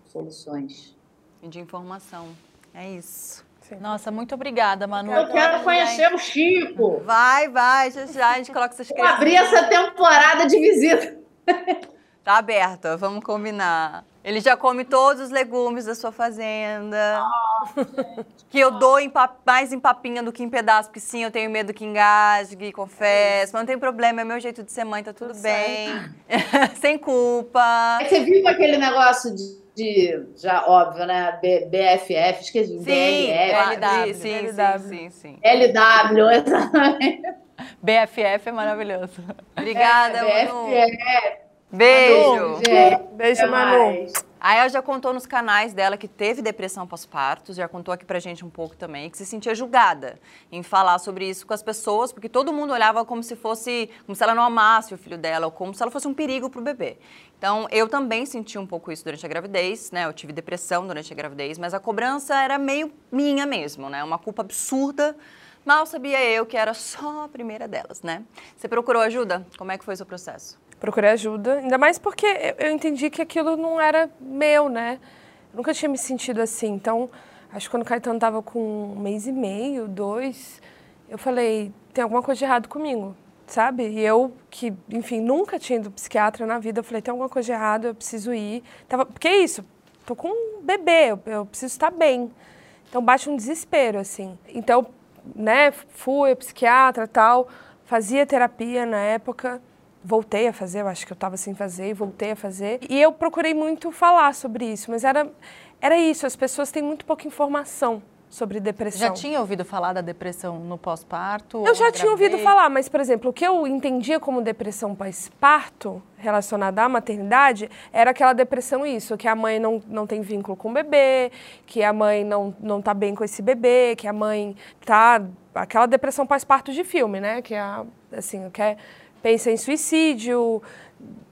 soluções. E de informação. É isso. Sim. Nossa, muito obrigada, Manu. Eu quero conhecer o Chico. Vai, vai, já, já a gente coloca essas crianças. abrir essa temporada de visita. Tá aberta, vamos combinar. Ele já come todos os legumes da sua fazenda. Oh, que eu dou em mais em papinha do que em pedaço, porque sim, eu tenho medo que engasgue, confesso. Mas não tem problema, é meu jeito de ser mãe, tá tudo, tudo bem. Sem culpa. Você viu aquele negócio de de, já óbvio, né? B, BFF, esqueci, sim, BLF. LW, sim, LW. sim, sim, LW, exatamente. BFF é maravilhoso. Obrigada, é, Manu. BFF. Beijo. Manu, Beijo, Manu. A El já contou nos canais dela que teve depressão pós-parto, já contou aqui pra gente um pouco também, que se sentia julgada em falar sobre isso com as pessoas, porque todo mundo olhava como se fosse, como se ela não amasse o filho dela, ou como se ela fosse um perigo pro bebê. Então, eu também senti um pouco isso durante a gravidez, né? Eu tive depressão durante a gravidez, mas a cobrança era meio minha mesmo, né? Uma culpa absurda. Mal sabia eu que era só a primeira delas, né? Você procurou ajuda? Como é que foi o seu processo? Procurei ajuda, ainda mais porque eu entendi que aquilo não era meu, né? Eu nunca tinha me sentido assim. Então, acho que quando o Caetano estava com um mês e meio, dois, eu falei: tem alguma coisa de errado comigo sabe? E eu, que, enfim, nunca tinha ido psiquiatra na vida, eu falei, tem alguma coisa de errado, eu preciso ir. Tava, porque é isso, tô com um bebê, eu, eu preciso estar bem. Então bate um desespero, assim. Então, né, fui psiquiatra tal, fazia terapia na época, voltei a fazer, eu acho que eu estava sem fazer e voltei a fazer. E eu procurei muito falar sobre isso, mas era, era isso, as pessoas têm muito pouca informação sobre depressão. Já tinha ouvido falar da depressão no pós-parto? Eu já tinha ouvido falar, mas, por exemplo, o que eu entendia como depressão pós-parto, relacionada à maternidade, era aquela depressão isso, que a mãe não, não tem vínculo com o bebê, que a mãe não, não tá bem com esse bebê, que a mãe tá... Aquela depressão pós-parto de filme, né? Que é, assim, quer, pensa em suicídio,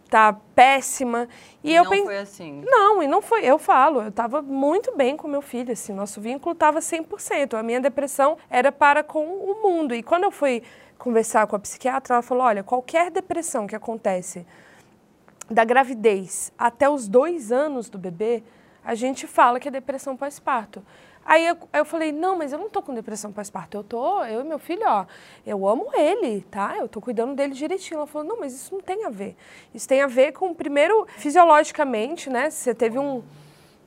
tá péssima. E, e eu não pense... foi assim? Não, e não foi. Eu falo, eu estava muito bem com meu filho, assim, nosso vínculo estava 100%. A minha depressão era para com o mundo. E quando eu fui conversar com a psiquiatra, ela falou, olha, qualquer depressão que acontece da gravidez até os dois anos do bebê, a gente fala que é depressão pós-parto. Aí eu, eu falei, não, mas eu não tô com depressão pós-parto, eu tô, eu e meu filho, ó, eu amo ele, tá? Eu tô cuidando dele direitinho. Ela falou, não, mas isso não tem a ver. Isso tem a ver com, primeiro, fisiologicamente, né? Você teve um,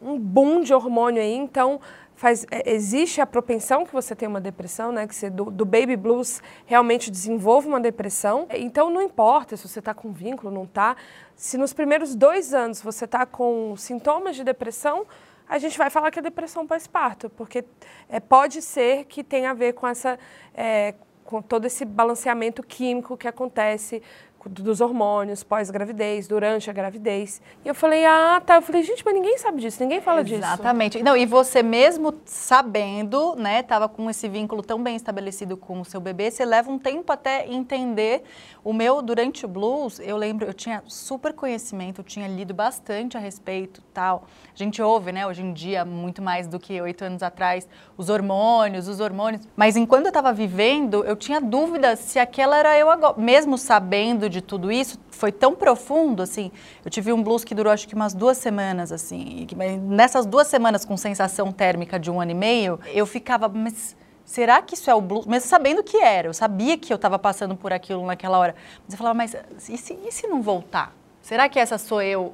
um boom de hormônio aí, então faz, é, existe a propensão que você tenha uma depressão, né? Que você, do, do baby blues realmente desenvolve uma depressão. Então não importa se você está com vínculo, não está. Se nos primeiros dois anos você está com sintomas de depressão, a gente vai falar que é depressão pós-parto, porque é, pode ser que tenha a ver com essa é, com todo esse balanceamento químico que acontece dos hormônios pós-gravidez, durante a gravidez. E eu falei, ah, tá. Eu falei, gente, mas ninguém sabe disso, ninguém fala Exatamente. disso. Exatamente. Não, e você mesmo sabendo, né, tava com esse vínculo tão bem estabelecido com o seu bebê, você leva um tempo até entender. O meu, durante o blues, eu lembro, eu tinha super conhecimento, eu tinha lido bastante a respeito, tal. A gente ouve, né, hoje em dia, muito mais do que oito anos atrás, os hormônios, os hormônios. Mas enquanto eu estava vivendo, eu tinha dúvidas se aquela era eu agora. Mesmo sabendo de tudo isso, foi tão profundo, assim. Eu tive um blues que durou acho que umas duas semanas, assim. E nessas duas semanas com sensação térmica de um ano e meio, eu ficava, mas será que isso é o blues? Mesmo sabendo que era, eu sabia que eu estava passando por aquilo naquela hora. Mas eu falava, mas e se, e se não voltar? Será que essa sou eu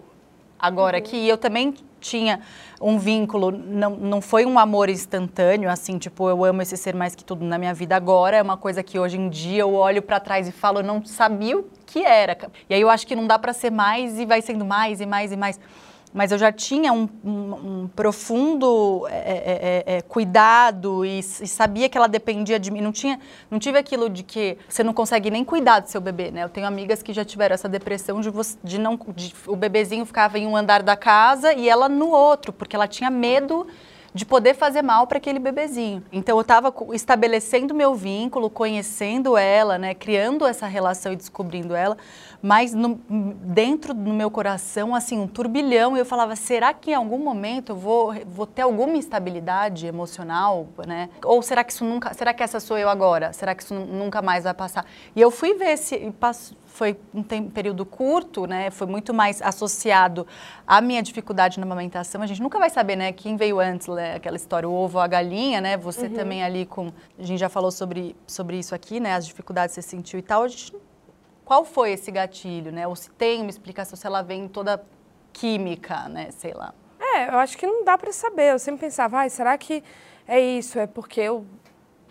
agora uhum. aqui? E eu também tinha um vínculo, não, não foi um amor instantâneo, assim, tipo, eu amo esse ser mais que tudo na minha vida agora, é uma coisa que hoje em dia eu olho para trás e falo, eu não sabia o que era. E aí eu acho que não dá para ser mais e vai sendo mais e mais e mais mas eu já tinha um, um, um profundo é, é, é, é cuidado e, e, sabia que ela dependia de mim. Não, tinha, não tive aquilo de que você não consegue nem cuidar do seu bebê, né? Eu tenho amigas que já tiveram essa depressão de, você, de não... De, o bebezinho ficava em um andar da casa e ela no outro, porque ela tinha medo de poder fazer mal para aquele bebezinho. Então eu estava estabelecendo meu vínculo, conhecendo ela, né, criando essa relação e descobrindo ela, mas no, dentro do meu coração, assim, um turbilhão, e eu falava, será que em algum momento eu vou, vou ter alguma instabilidade emocional, né? Ou será que isso nunca, será que essa sou eu agora? Será que isso nunca mais vai passar? E eu fui ver se foi um tempo, período curto, né? Foi muito mais associado à minha dificuldade na amamentação. A gente nunca vai saber, né? Quem veio antes, né? aquela história, o ovo ou a galinha, né? Você uhum. também ali com... A gente já falou sobre, sobre isso aqui, né? As dificuldades que você sentiu e tal. A gente qual foi esse gatilho, né? Ou se tem uma explicação, se ela vem toda química, né? Sei lá. É, eu acho que não dá para saber. Eu sempre pensava, ah, será que é isso? É porque eu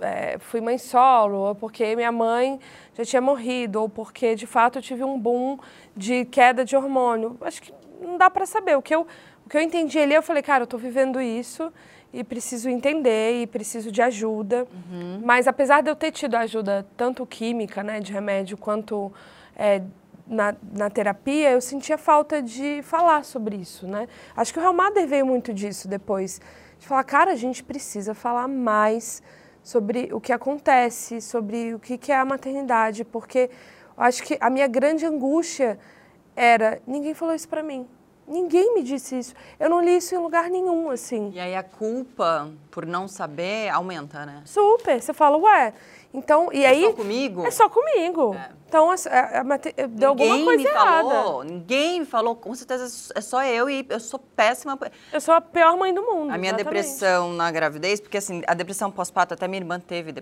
é, fui mãe solo, ou porque minha mãe já tinha morrido, ou porque de fato eu tive um boom de queda de hormônio. Acho que não dá para saber. O que eu, o que eu entendi ali, eu falei, cara, eu estou vivendo isso e preciso entender e preciso de ajuda. Uhum. Mas apesar de eu ter tido ajuda tanto química, né, de remédio, quanto é, na, na terapia, eu sentia falta de falar sobre isso, né? Acho que o Helmader veio muito disso depois, de falar, cara, a gente precisa falar mais sobre o que acontece, sobre o que, que é a maternidade, porque eu acho que a minha grande angústia era, ninguém falou isso para mim. Ninguém me disse isso. Eu não li isso em lugar nenhum, assim. E aí a culpa por não saber aumenta, né? Super. Você fala, ué, então, e é aí... É só comigo? É só comigo. É. Então, a, a mate- deu ninguém alguma coisa me errada. falou, ninguém me falou, com certeza é só eu e eu sou péssima. Eu sou a pior mãe do mundo. A minha exatamente. depressão na gravidez, porque assim, a depressão pós-parto, até minha irmã teve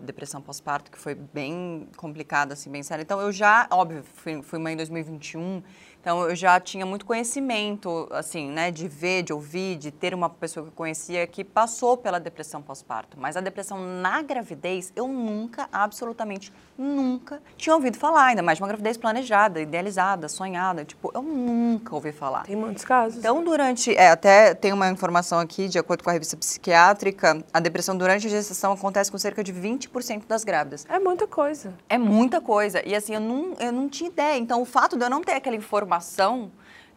depressão pós-parto, que foi bem complicada, assim, bem séria. Então eu já, óbvio, fui, fui mãe em 2021, então eu já tinha muito conhecimento, assim, né, de ver, de ouvir, de ter uma pessoa que eu conhecia que passou pela depressão pós-parto. Mas a depressão na gravidez, eu nunca, absolutamente nunca tinha ouvido falar, ainda mais de uma gravidez planejada, idealizada, sonhada. Tipo, eu nunca ouvi falar. Tem muitos casos. Então, durante. É, até tem uma informação aqui, de acordo com a revista psiquiátrica, a depressão durante a gestação acontece com cerca de 20% das grávidas. É muita coisa. É muita coisa. E assim, eu não, eu não tinha ideia. Então, o fato de eu não ter aquela informação.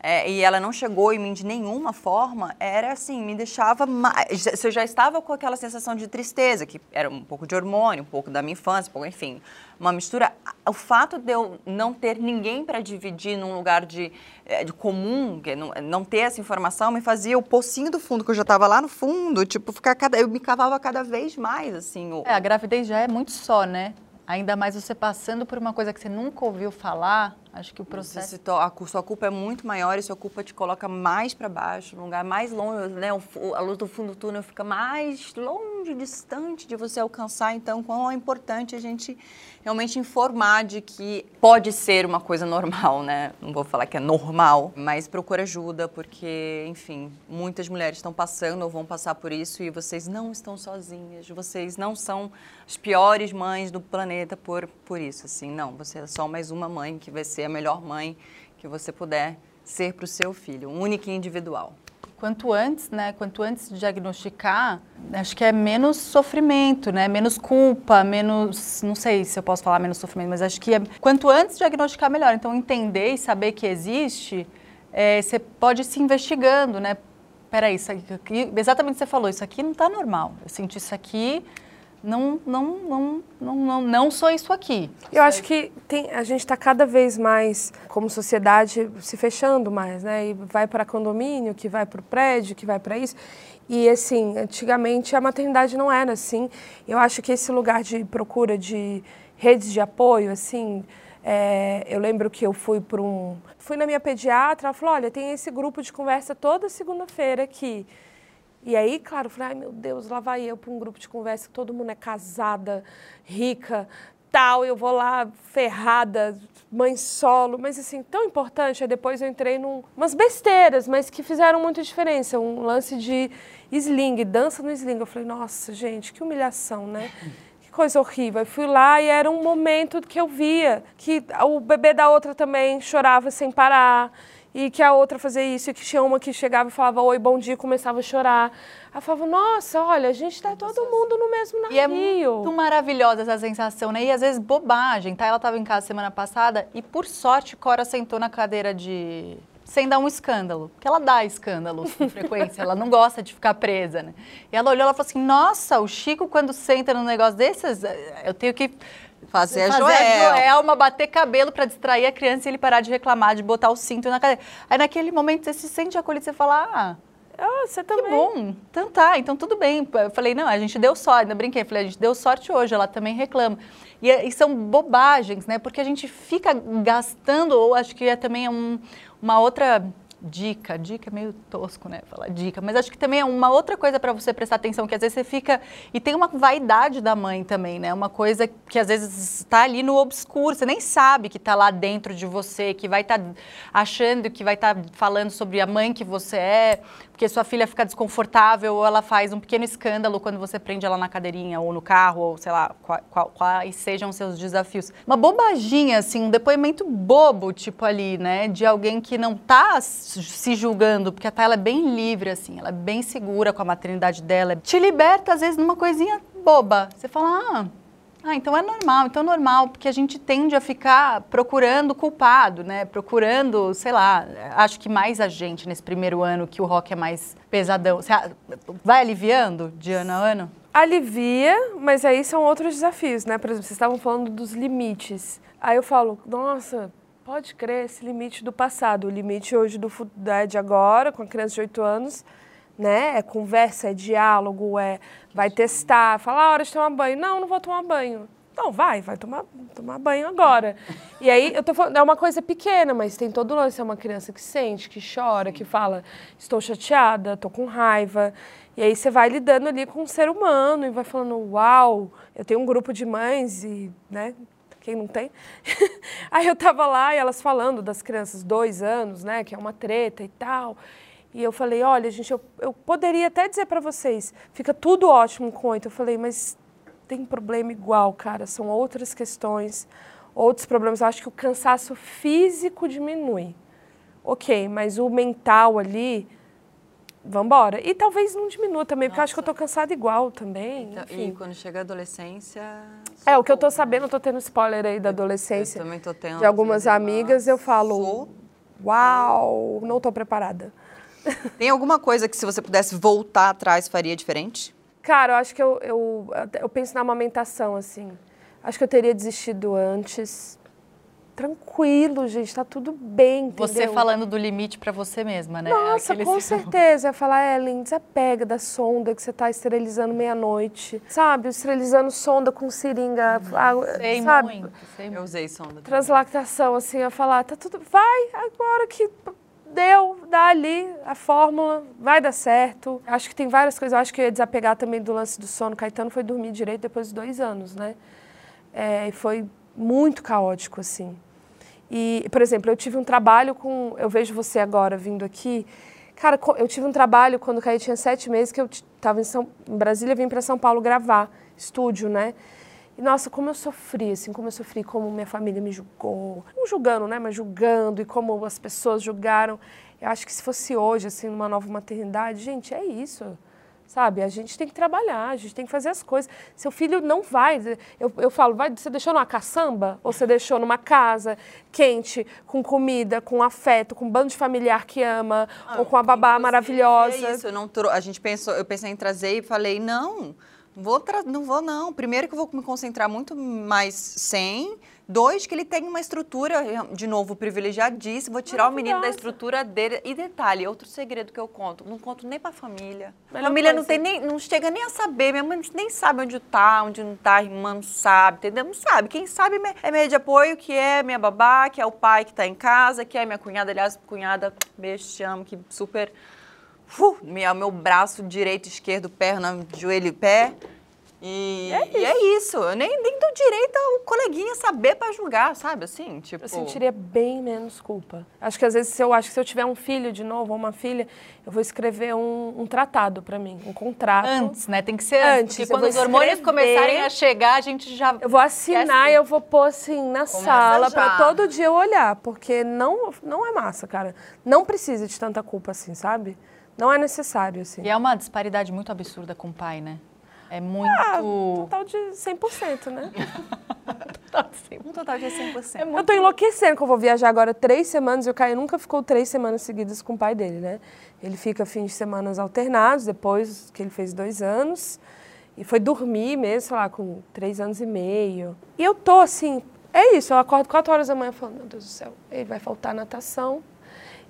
É, e ela não chegou em mim de nenhuma forma, era assim, me deixava mais. Se eu já estava com aquela sensação de tristeza, que era um pouco de hormônio, um pouco da minha infância, um pouco, enfim, uma mistura. O fato de eu não ter ninguém para dividir num lugar de, eh, de comum, não, não ter essa informação, me fazia o pocinho do fundo, que eu já estava lá no fundo, tipo, ficar cada. Eu me cavava cada vez mais, assim. o- É, a gravidez já é muito só, né? Ainda mais você passando por uma coisa que você nunca ouviu falar, acho que o processo... to- a sua culpa é muito maior e sua culpa te coloca mais para baixo, num lugar mais longe, né? A luz do fundo do túnel fica mais longe, distante de você alcançar. Então, quão é importante a gente realmente informar de que pode ser uma coisa normal, né? Não vou falar que é normal, mas procura ajuda, porque, enfim, muitas mulheres estão passando ou vão passar por isso e vocês não estão sozinhas, vocês não são as piores mães do planeta por, por isso, assim, não, você é só mais uma mãe que vai ser a melhor mãe que você puder ser para o seu filho, única e individual. Quanto antes, né? Quanto antes de diagnosticar, acho que é menos sofrimento, né? Menos culpa, menos, não sei se eu posso falar menos sofrimento, mas acho que é quanto antes diagnosticar melhor. Então entender e saber que existe, é, você pode se investigando, né? Peraí, isso aqui, exatamente o que você falou, isso aqui não está normal. Eu senti isso aqui, não, não, não, não, não, não sou isso aqui. Eu acho que tem, a gente está cada vez mais, como sociedade, se fechando mais, né? E vai para condomínio, que vai para o prédio, que vai para isso. E, assim, antigamente a maternidade não era assim. Eu acho que esse lugar de procura de redes de apoio, assim, é, eu lembro que eu fui para um... Fui na minha pediatra, ela falou, olha, tem esse grupo de conversa toda segunda-feira aqui. E aí, claro, eu falei, ai meu Deus, lá vai eu para um grupo de conversa que todo mundo é casada, rica, tal, eu vou lá ferrada, mãe solo, mas assim, tão importante. Aí depois eu entrei num umas besteiras, mas que fizeram muita diferença. Um lance de sling, dança no sling. Eu falei, nossa, gente, que humilhação, né? Que coisa horrível. Eu fui lá e era um momento que eu via que o bebê da outra também chorava sem parar e que a outra fazia isso, e que tinha uma que chegava e falava oi, bom dia, e começava a chorar. Eu falava, nossa, olha, a gente tá todo mundo no mesmo navio. E é muito maravilhosa essa sensação, né? E às vezes bobagem, tá? Ela estava em casa semana passada e, por sorte, Cora sentou na cadeira de. sem dar um escândalo. Porque ela dá escândalo com frequência, ela não gosta de ficar presa, né? E ela olhou e falou assim: nossa, o Chico, quando senta num negócio desses, eu tenho que. Fazer a fazer Joel. a Joelma bater cabelo para distrair a criança e ele parar de reclamar, de botar o cinto na cadeira. Aí naquele momento você se sente acolhido, você fala, ah, Ah, você que também. bom. Então tá, então tudo bem. Eu falei, não, a gente deu sorte, ainda brinquei. Falei, a gente deu sorte hoje, ela também reclama. E, e são bobagens, né? Porque a gente fica gastando, ou acho que é também um, uma outra dica. Dica é meio tosco, né? Falar dica. Mas acho que também é uma outra coisa para você prestar atenção, que às vezes você fica. E tem uma vaidade da mãe também, né? Uma coisa que às vezes está ali no obscuro, você nem sabe que está lá dentro de você, que vai estar achando que vai estar falando sobre a mãe que você é, porque sua filha fica desconfortável ou ela faz um pequeno escândalo quando você prende ela na cadeirinha ou no carro, ou sei lá, qua- qua- quais sejam seus desafios. Uma bobaginha, assim, um depoimento bobo, tipo ali, né, de alguém que não tá se julgando, porque a Tayla é bem livre, assim, ela é bem segura com a maternidade dela, te liberta, às vezes, numa coisinha boba. Você fala, ah, ah, então é normal, então é normal, porque a gente tende a ficar procurando culpado, né? Procurando, sei lá, acho que mais a gente nesse primeiro ano que o rock é mais pesadão. Você vai aliviando de ano a ano? Alivia, mas aí são outros desafios, né? Por exemplo, vocês estavam falando dos limites. Aí eu falo, nossa, pode crer, esse limite do passado. O limite hoje do da- de agora, com a criança de 8 anos, né? É conversa, é diálogo, é vai testar, fala, ah, hora de tomar banho. Não, não vou tomar banho. Não, vai, vai tomar, tomar banho agora. E aí, eu tô falando, é uma coisa pequena, mas tem todo o lance. É uma criança que sente, que chora, que fala, estou chateada, estou com raiva. E aí você vai lidando ali com um ser humano e vai falando, uau, eu tenho um grupo de mães e, né, quem não tem? aí eu tava lá e elas falando das crianças, dois anos, né, que é uma treta e tal. E eu falei, olha, gente, eu, eu poderia até dizer para vocês, fica tudo ótimo com oito. Eu falei, mas tem problema igual, cara. São outras questões, outros problemas. Eu acho que o cansaço físico diminui. Ok, mas o mental ali, vambora. E talvez não diminua também, porque eu acho que eu tô cansada igual também. Então, e quando chega a adolescência. É, o que eu tô sabendo, eu tô tendo spoiler aí da adolescência. Eu também tô tendo. de algumas mas, amigas, eu falo, sou- uau, não tô preparada. Tem alguma coisa que se você pudesse voltar atrás faria diferente? Cara, eu acho que eu, eu, eu penso na amamentação, assim. Acho que eu teria desistido antes. Tranquilo, gente, tá tudo bem, entendeu? Você falando do limite pra você mesma, né? Nossa, Aquele- com certeza. Eu ia falar, Ellen, desapega da sonda que você tá esterilizando meia-noite. Sabe, esterilizando sonda com seringa, água, Sei sabe? muito, sei muito. Eu usei sonda. Translactação, assim, eu ia falar, tá tudo... Vai, agora que deu, dá ali a fórmula, vai dar certo. Acho que tem várias coisas. Eu acho que eu ia desapegar também do lance do sono. Caetano foi dormir direito depois de dois anos, né? É, foi muito caótico, assim. E, por exemplo, eu tive um trabalho com. Eu vejo você agora vindo aqui. Cara, eu tive um trabalho quando o tinha sete meses, que eu estava em, São, em Brasília, vim para São Paulo gravar, estúdio, né? E, nossa, como eu sofri, assim, como eu sofri, como minha família me julgou. Não julgando, né? Mas julgando e como as pessoas julgaram. Eu acho que se fosse hoje, assim, numa nova maternidade, gente, é isso. Sabe? A gente tem que trabalhar, a gente tem que fazer as coisas. Seu filho não vai. Eu, eu falo, vai, você deixou numa caçamba? Ou você deixou numa casa quente, com comida, com afeto, com um bando de familiar que ama, ou com a babá maravilhosa? É isso, eu não trou- a gente pensou, eu pensei em trazer e falei, não, vou tra- não vou não. Primeiro que eu vou me concentrar muito mais sem. Dois, que ele tem uma estrutura, de novo, privilegiadíssima. Vou tirar o menino da estrutura dele. E detalhe, outro segredo que eu conto, não conto nem pra família. Melhor família não, tem nem, não chega nem a saber, minha mãe nem sabe onde tá, onde não tá, a irmã não sabe, entendeu? Não sabe. Quem sabe é meio de apoio, que é minha babá, que é o pai que tá em casa, que é minha cunhada, aliás, cunhada, beijo, te amo, que super uh, minha, meu braço direito, esquerdo, perna, joelho e pé. E e é isso. Eu nem, nem dou direito ao coleguinha saber pra julgar, sabe? Assim, tipo. Eu sentiria bem menos culpa. Acho que às vezes, se eu acho que se eu tiver um filho de novo ou uma filha, eu vou escrever um, um tratado pra mim, um contrato. Antes, né? Tem que ser antes. Porque quando os hormônios começarem a chegar, a gente já. Eu vou assinar e eu vou pôr assim na sala pra todo dia eu olhar, porque não, não é massa, cara. Não precisa de tanta culpa assim, sabe? Não é necessário, assim. E é uma disparidade muito absurda com o pai, né? É muito. Ah, total de 100%, né? Um total de 100%. Eu tô enlouquecendo que eu vou viajar agora três semanas e o Caio nunca ficou três semanas seguidas com o pai dele, né? Ele fica fins de semana alternados, depois que ele fez dois anos. E foi dormir mesmo, sei lá, com três anos e meio. E eu tô assim, é isso, eu acordo quatro horas da manhã falando, meu Deus do céu, ele vai faltar natação.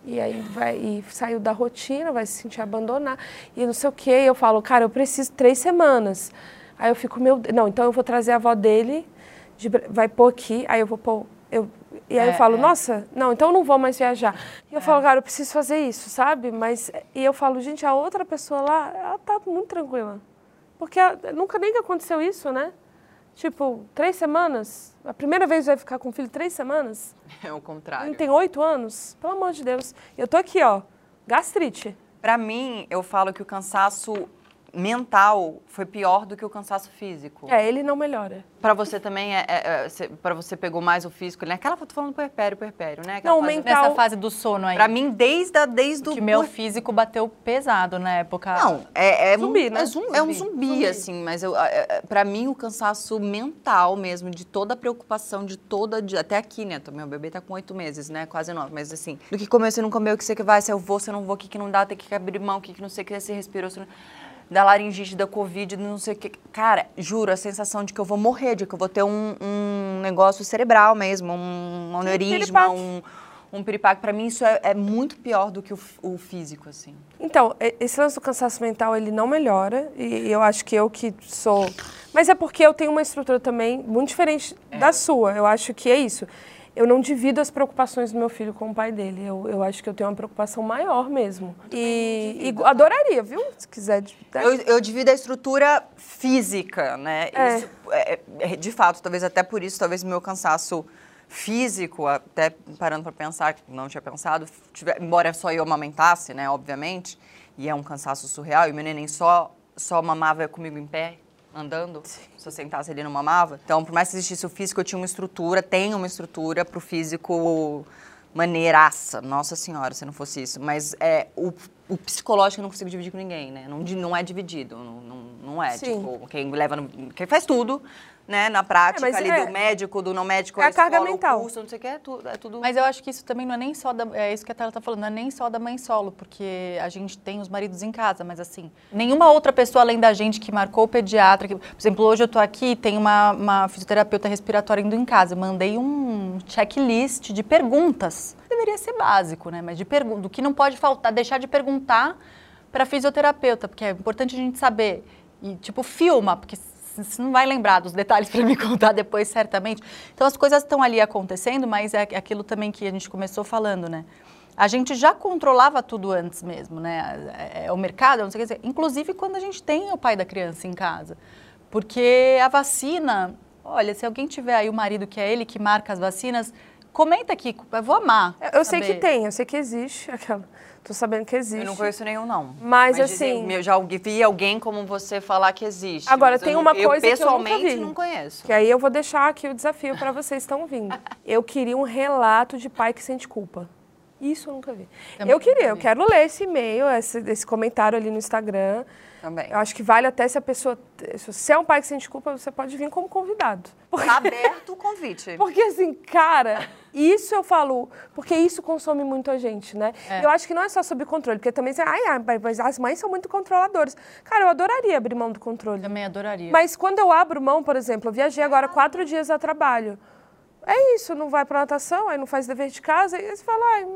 E aí vai, e saiu da rotina, vai se sentir abandonado. E não sei o quê. E eu falo, cara, eu preciso três semanas. Aí eu fico, meu Deus. Não, então eu vou trazer a avó dele, de vai pôr aqui, aí eu vou pôr. Eu, e aí eu É, falo, é. nossa, não, então eu não vou mais viajar. E eu falo, cara, eu preciso fazer isso, sabe? Mas. E eu falo, gente, a outra pessoa lá, ela tá muito tranquila. Porque a- nunca nem aconteceu isso, né? Tipo, três semanas? A primeira vez vai ficar com o filho três semanas? É o Ele contrário. tem oito anos? Pelo amor de Deus. Eu tô aqui, ó, gastrite. Pra mim, eu falo que o cansaço mental foi pior do que o cansaço físico. É, ele não melhora. Pra você também, é, é, é, pra você pegou mais o físico, né? Aquela, tô falando do puerpério, puerpério, né? Aquela Não, o mental- Nessa fase do sono aí. Pra mim, desde, a, desde o... que meu físico bateu pesado na época. Não, é, é Zumbi, um, né? É, zum- é um Zumbi. zumbi, Zumbi. assim, mas eu, é, pra mim o cansaço mental mesmo, de toda a preocupação, de toda. de- até aqui, né? Meu bebê tá com oito meses, né? Quase nove, mas assim, do que comeu, se não comeu, o que você que vai, se eu vou, se eu não vou, o que, que não dá, tem que abrir mão, o que, que não sei o que, se respirou, se não... da laringite, da covid, não sei o que. Cara, juro, a sensação de que eu vou morrer, de que eu vou ter um, um negócio cerebral mesmo, um aneurisma, um, um piripaque. Pra mim, isso é, é muito pior do que o, o físico, assim. Então, esse lance do cansaço mental, ele não melhora. E eu acho que eu que sou... Mas é porque eu tenho uma estrutura também muito diferente da sua. Eu acho que é isso. Eu não divido as preocupações do meu filho com o pai dele. Eu, eu acho que eu tenho uma preocupação maior mesmo. E, e adoraria, viu? Se quiser. né? Eu, eu divido a estrutura física, né? É. Isso, é, é, de fato, talvez até por isso, talvez meu cansaço físico, até parando para pensar, que não tinha pensado, tiver- embora só eu amamentasse, né, obviamente, e é um cansaço surreal, e o meu neném só, só mamava comigo em pé, andando, se eu sentasse ele não mamava. Então, por mais que existisse o físico, eu tinha uma estrutura, tenho uma estrutura para o físico maneiraça, nossa senhora, se não fosse isso. Mas é, o, o psicológico eu não consigo dividir com ninguém, né? Não, não é dividido, não, não, não é. Sim. Tipo, quem leva, no, quem faz tudo, né? Na prática, É, ali é- do médico, do não médico, É a carga escola, o mental. curso, não sei o que, é tudo. É tudo Mas eu acho que isso também não é nem só da. É isso que a Tela tá falando, não é nem só da mãe solo, porque a gente tem os maridos em casa, mas assim, nenhuma outra pessoa além da gente que marcou o pediatra. Que, por exemplo, hoje eu tô aqui, tem uma, uma fisioterapeuta respiratória indo em casa. Eu mandei um checklist de perguntas. Deveria ser básico, né? Mas de pergunta, do que não pode faltar, deixar de perguntar para fisioterapeuta, porque é importante a gente saber. E, tipo, filma, porque você não vai lembrar dos detalhes para me contar depois, certamente. Então, as coisas estão ali acontecendo, mas é aquilo também que a gente começou falando, né? A gente já controlava tudo antes mesmo, né? É, é o mercado, não sei o que dizer. Inclusive quando a gente tem o pai da criança em casa. Porque a vacina, olha, se alguém tiver aí o marido que é ele que marca as vacinas, comenta aqui, eu vou amar. Eu sei que tem, eu sei que existe. Aquela. Tô sabendo que existe. Eu não conheço nenhum, não. Mas, dizem- assim- Eu já vi alguém como você falar que existe. Agora, mas eu tem não- uma coisa que eu nunca pessoalmente vi. não conheço. Que aí eu vou deixar aqui o desafio para vocês que estão vindo. Eu queria um relato de pai que sente culpa. Isso eu nunca vi. Também eu queria, eu quero ler esse e-mail, esse, esse comentário ali no Instagram. Também. Eu acho que vale até se a pessoa. Se você é um pai que sente culpa, você pode vir como convidado. Porque, Tá aberto o convite. porque assim, cara, isso eu falo. Porque isso consome muito a gente, né? Eu acho que não é só sobre controle, porque também você. Ai, ai, mas as mães são muito controladoras. Cara, eu adoraria abrir mão do controle. Também adoraria. Mas quando eu abro mão, por exemplo, eu viajei agora quatro dias a trabalho. É isso, não vai pra natação, aí não faz dever de casa, e aí você fala, ai,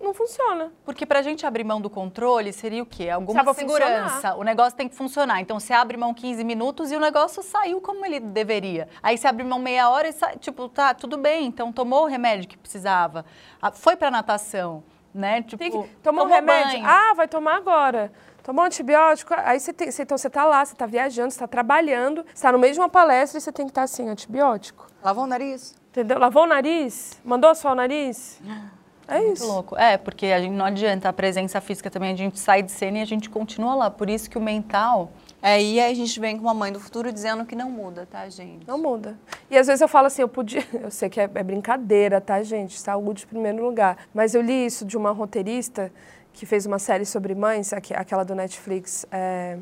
não funciona. Porque pra gente abrir mão do controle seria o quê? Alguma segurança. funcionar. O negócio tem que funcionar. Então você abre mão 15 minutos e o negócio saiu como ele deveria. Aí você abre mão meia hora e sai, tipo, tá, tudo bem, então tomou o remédio que precisava. Ah, Foi pra natação, né? Tipo, Tem que tomar um remédio. banho. Ah, vai tomar agora. Tomou um antibiótico, aí você tem, você- então você tá lá, você tá viajando, você tá trabalhando, você tá no meio de uma palestra e você tem que estar assim, antibiótico. Lavou o nariz? Entendeu? Lavou o nariz? Mandou suar o nariz? É Muito isso. louco. É, porque a gente não adianta a presença física também, a gente sai de cena e a gente continua lá. Por isso que o mental. É, e aí a gente vem com uma mãe do futuro dizendo que não muda, tá, gente? Não muda. E às vezes eu falo assim, eu podia. Eu sei que é, é brincadeira, tá, gente? Saúde em primeiro lugar. Mas eu li isso de uma roteirista que fez uma série sobre mães, aque- aquela do Netflix. é,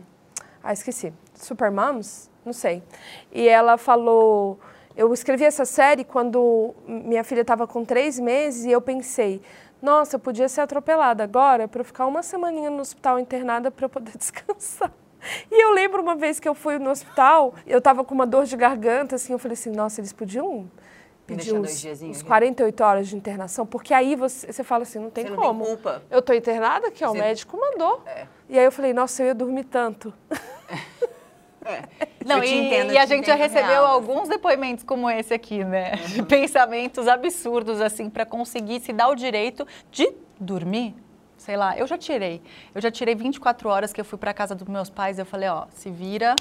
Ah, esqueci. Super Moms? Não sei. E ela falou. Eu escrevi essa série quando minha filha estava com três meses e eu pensei, nossa, eu podia ser atropelada agora para eu ficar uma semaninha no hospital internada para eu poder descansar. E eu lembro uma vez que eu fui no hospital, eu estava com uma dor de garganta, assim, eu falei assim, nossa, eles podiam pedir uns, uns aqui? 48 horas de internação, porque aí você, você fala assim, não tem Você não como. tem culpa. Eu tô internada, que ó, o médico mandou. É. E aí eu falei, nossa, eu ia dormir tanto. Não, Eu te e, entendo, e a te gente já recebeu real. alguns depoimentos como esse aqui, né? De pensamentos absurdos, assim, para conseguir se dar o direito de dormir. Sei lá, eu já tirei. Eu já tirei 24 horas que eu fui para casa dos meus pais. Eu falei, ó, se vira.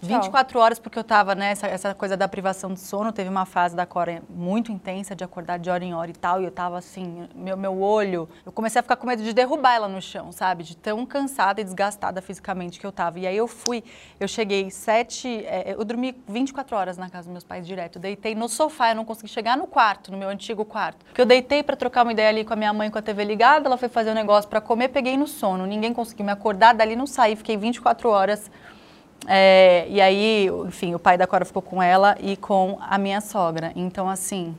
24 horas, porque eu tava nessa essa coisa da privação de sono. Teve uma fase da Cora muito intensa de acordar de hora em hora e tal. E eu tava assim, meu, meu olho. Eu comecei a ficar com medo de derrubar ela no chão, sabe? De tão cansada e desgastada fisicamente que eu tava. E aí eu fui, eu cheguei sete. é, eu dormi 24 horas na casa dos meus pais direto. Eu deitei no sofá, eu não consegui chegar no quarto, no meu antigo quarto. Porque eu deitei pra trocar uma ideia ali com a minha mãe com a TV ligada. Ela foi fazer um negócio pra comer, peguei no sono. Ninguém conseguiu me acordar, dali não saí, fiquei 24 horas. É, e aí, enfim, o pai da Cora ficou com ela e com a minha sogra. Então, assim,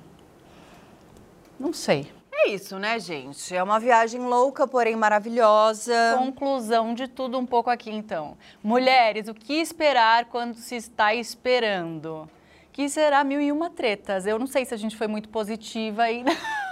não sei. É isso, né, gente? É uma viagem louca, porém maravilhosa. Conclusão de tudo um pouco aqui, então. Mulheres, o que esperar quando se está esperando? Que será mil e uma tretas. Eu não sei se a gente foi muito positiva e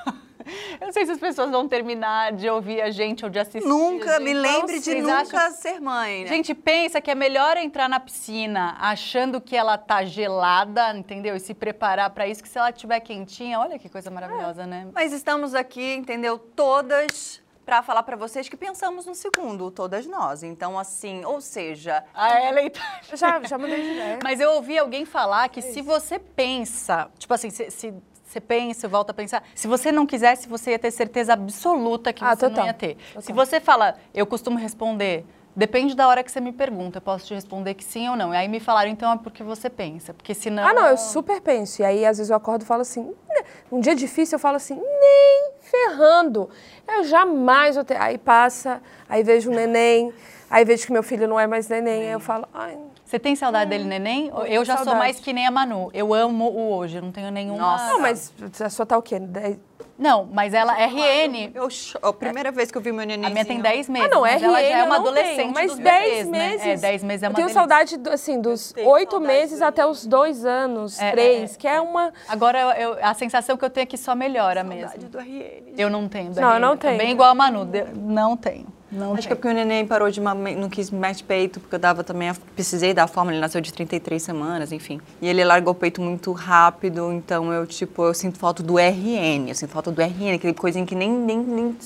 Eu não sei se as pessoas vão terminar de ouvir a gente ou de assistir. Nunca, a me gente. lembre de nunca acham- ser mãe. né? Gente, pensa que é melhor entrar na piscina achando que ela tá gelada, entendeu? E se preparar pra isso, que se ela estiver quentinha, olha que coisa maravilhosa, né? Mas estamos aqui, entendeu? Todas para falar para vocês que pensamos no segundo, todas nós. Então, assim, ou seja, A Ellen tá... Eu já, já mudei de ideia. Mas eu ouvi alguém falar que se você pensa, tipo assim, se, se você pensa volta a pensar, se você não quisesse, você ia ter certeza absoluta que Ah, você total, não ia ter. total. Se você fala, eu costumo responder, depende da hora que você me pergunta, eu posso te responder que sim ou não. E aí me falaram, então é porque você pensa, porque senão... Ah, não, eu super penso. E aí, às vezes, eu acordo e falo assim, um dia difícil, eu falo assim, nem ferrando. Eu jamais vou ter. Aí passa, aí vejo um neném, aí vejo que meu filho não é mais neném, aí eu falo, ai, Você tem saudade dele, neném? Hum, Eu já sou saudade. mais que nem a Manu. Eu amo o hoje, eu não tenho nenhuma... Nossa. não, mas a sua tá o quê? Dez- Não, mas ela é RN. eu, a primeira vez que eu vi meu neném. A minha tem 10 meses. Ah, não, mas RN ela já é eu uma não adolescente tenho, mas dos 10 bebês, né? meses. É, 10 meses é uma Eu tenho delícia. saudade, assim, dos tenho oito saudade meses do- até os dois anos, É, três, é, que é uma... Agora, eu- eu- a sensação que eu tenho é que só melhora Saudade mesmo. do RN. Eu não tenho. Não, eu não Daniela. tenho. Bem igual a Manu. Não tenho. Não Acho que é porque o neném parou de mamar, não quis mais peito, porque eu dava também, precisei dar a forma, ele nasceu de 33 semanas, enfim. E ele largou o peito muito rápido, então eu, tipo, eu sinto falta do RN, eu sinto falta do RN, aquele coisinha que nem, nem, nem...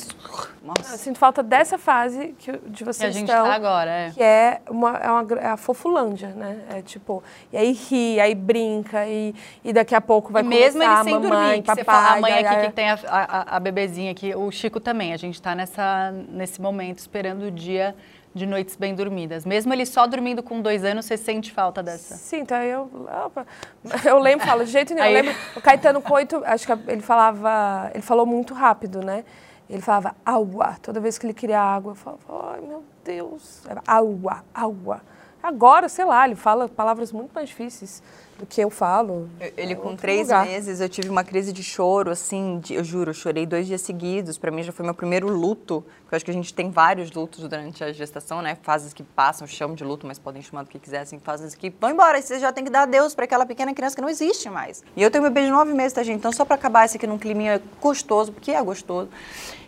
Eu Nossa. sinto falta dessa fase que, de Que vocês a gente estão. tá agora, é. Que é, uma, é, uma, é a fofulândia, né? É tipo, e aí ri, aí brinca, e, e daqui a pouco vai E mesmo ele sem mamãe, dormir, que papai, você fala, a mãe aqui que tem a, a, a bebezinha aqui, o Chico também, a gente tá nessa, nesse momento esperando o dia de noites bem dormidas. Mesmo ele só dormindo com dois anos, você sente falta dessa. Sim, então eu. Opa, eu lembro, falo, de jeito nenhum. Aí- Eu lembro, o Caetano com oito, acho que ele falava. Ele falou muito rápido, né? Ele falava água. Toda vez que ele queria água, eu falava, ai meu Deus. Água, água. Agora, sei lá, ele fala palavras muito mais difíceis do que eu falo. Ele É com três lugar. meses, eu tive uma crise de choro, assim, de- eu juro, eu chorei dois dias seguidos. Pra mim já foi meu primeiro luto, porque eu acho que a gente tem vários lutos durante a gestação, né? Fases que passam, chamam de luto, mas podem chamar do que quiser, assim, fases que vão embora. E você já tem que dar adeus pra aquela pequena criança que não existe mais. E eu tenho meu bebê de nove meses, tá, gente? Então, só pra acabar esse aqui num climinha gostoso, porque é gostoso.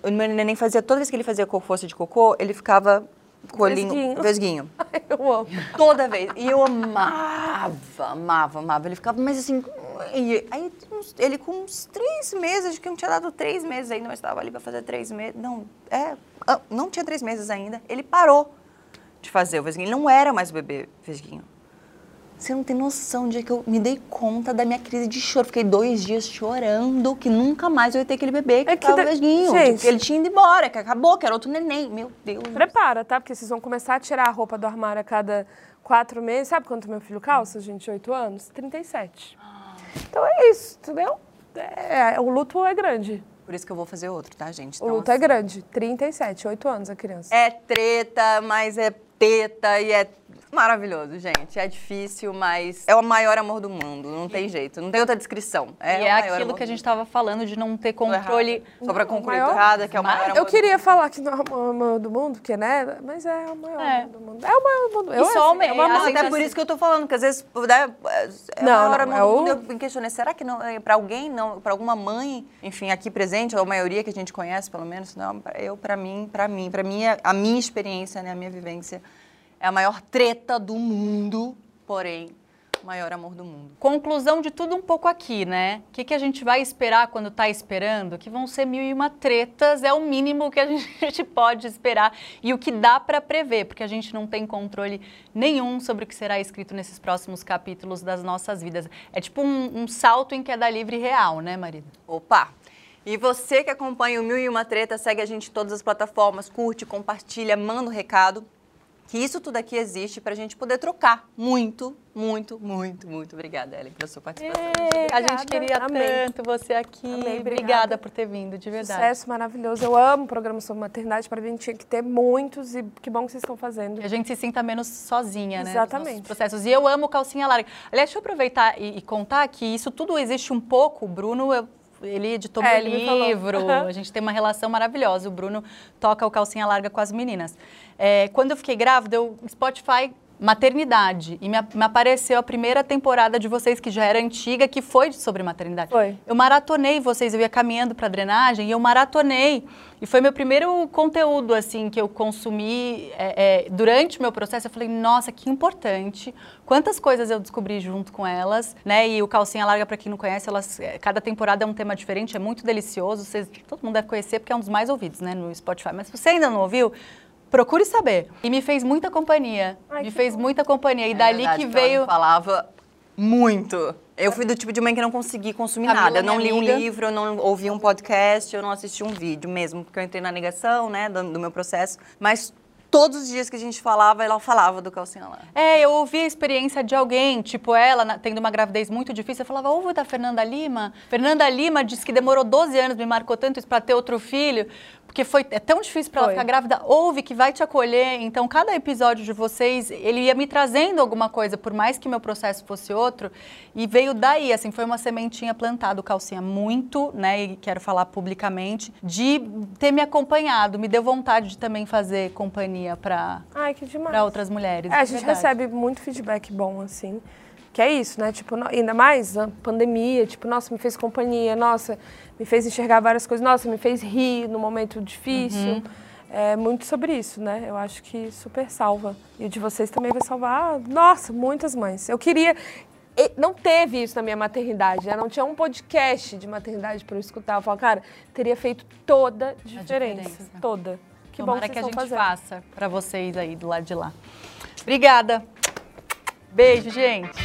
O meu neném fazia, toda vez que ele fazia força de cocô, ele ficava com o olhinho, Vesguinho. Eu amo. Toda vez. E eu amava, amava, amava. Ele ficava, mas assim. e aí ele com uns três meses, acho que não tinha dado três meses ainda, mas estava ali para fazer três meses. Não, é. ah, Não tinha três meses ainda. Ele parou de fazer o vesguinho. Ele não era mais o bebê vesguinho. Você não tem noção de que eu me dei conta da minha crise de choro. Fiquei dois dias chorando que nunca mais eu ia ter aquele bebê que, É que tava de- vesguinho. Gente. Tipo, que ele tinha ido embora, que acabou, que era outro neném. Meu Deus. Prepara, tá? Porque vocês vão começar a tirar a roupa do armário a cada quatro meses. Sabe quanto meu filho calça, gente? Oito anos? 37. Então é isso, entendeu? É, o luto é grande. Por isso que eu vou fazer outro, tá, gente? O Então, luto é assim, grande. 37, oito anos a criança. É treta, mas é teta e é maravilhoso, gente. É difícil, mas é o maior amor do mundo. Não tem jeito, não tem outra descrição. É e é maior aquilo que a gente estava falando de não ter controle. Só pra Não, concluir, maior- errada, que é o maior amor Eu do queria falar que não é o maior amor do mundo, porque, né? Mas é o maior É. amor do mundo. É o maior amor do mundo. Eu, só assim, homem- é uma a Não, amor- até por isso que eu tô falando, que às vezes né, é Não, o maior não, amor é do mundo. Eu me questionei, será que não, é pra alguém, não, pra alguma mãe, enfim, aqui presente, ou a maioria que a gente conhece, pelo menos, não, eu, pra mim, pra mim, pra mim, a minha experiência, né, a minha vivência, é a maior treta do mundo, porém, o maior amor do mundo. Conclusão de tudo um pouco aqui, né? O que, que a gente vai esperar quando tá esperando? Que vão ser mil e uma tretas, é o mínimo que a gente pode esperar e o que dá para prever, porque a gente não tem controle nenhum sobre o que será escrito nesses próximos capítulos das nossas vidas. É tipo um, um salto em queda livre real, né, marido? Opa! E você que acompanha o Mil e Uma Treta, segue a gente em todas as plataformas, curte, compartilha, manda um recado. Que isso tudo aqui existe para a gente poder trocar. Muito, muito, muito, muito obrigada, Ellen, pela sua participação. a gente queria amei. tanto você aqui. Amei, obrigada. obrigada. por ter vindo, de verdade. Sucesso maravilhoso. Eu amo programas sobre maternidade. Para mim tinha que ter muitos e que bom que vocês estão fazendo. Que a gente se sinta menos sozinha, né? Exatamente. processos. E eu amo calcinha larga. Aliás, deixa eu aproveitar e, e contar que isso tudo existe um pouco. O Bruno, eu- ele editou É, meu ele livro. A gente tem uma relação maravilhosa. O Bruno toca o calcinha larga com as meninas. É, quando eu fiquei grávida, o Spotify maternidade. E me, me, apareceu a primeira temporada de vocês, que já era antiga, que foi sobre maternidade. Foi. Eu maratonei vocês, eu ia caminhando para drenagem e eu maratonei. E foi meu primeiro conteúdo, assim, que eu consumi é, é, durante o meu processo. Eu falei, nossa, que importante. Quantas coisas eu descobri junto com elas, né? E o Calcinha Larga, para quem não conhece, elas, é, cada temporada é um tema diferente, é muito delicioso. Vocês, todo mundo deve conhecer, porque é um dos mais ouvidos, né, no Spotify. Mas se você ainda não ouviu, procure saber. E me fez muita companhia. Ai, me fez bom. muita companhia. E é dali verdade, que veio. Ela falava muito. Eu fui do tipo de mãe que não consegui consumir Camila, nada. Eu não li amiga. um livro, eu não ouvi um podcast, eu não assisti um vídeo mesmo, porque eu entrei na negação, né, do, do meu processo. Mas todos os dias que a gente falava, ela falava do calcinha lá. É, eu ouvi a experiência de alguém, tipo ela, na, tendo uma gravidez muito difícil, eu falava, ouve da Fernanda Lima. Fernanda Lima disse que demorou 12 anos, me marcou tanto isso para ter outro filho porque foi é tão difícil para ela ficar grávida, ouve que vai te acolher. Então, cada episódio de vocês, ele ia me trazendo alguma coisa, por mais que meu processo fosse outro, e veio daí, assim, foi uma sementinha plantada, o calcinha muito, né, e quero falar publicamente, de ter me acompanhado, me deu vontade de também fazer companhia para para outras mulheres. É, a gente verdade. recebe muito feedback bom, assim. Que é isso, né? Tipo, ainda mais a pandemia, tipo, nossa, me fez companhia, nossa, me fez enxergar várias coisas, nossa, me fez rir no momento difícil. Uhum. É muito sobre isso, né? Eu acho que super salva. E o de vocês também vai salvar, nossa, muitas mães. Eu queria. Não teve isso na minha maternidade, né? Não tinha um podcast de maternidade para eu escutar. Eu falo, cara, teria feito toda a diferença. A diferença. Toda. Que Tomara bom que, que a gente fazendo. faça para vocês aí do lado de lá. Obrigada. Beijo, gente.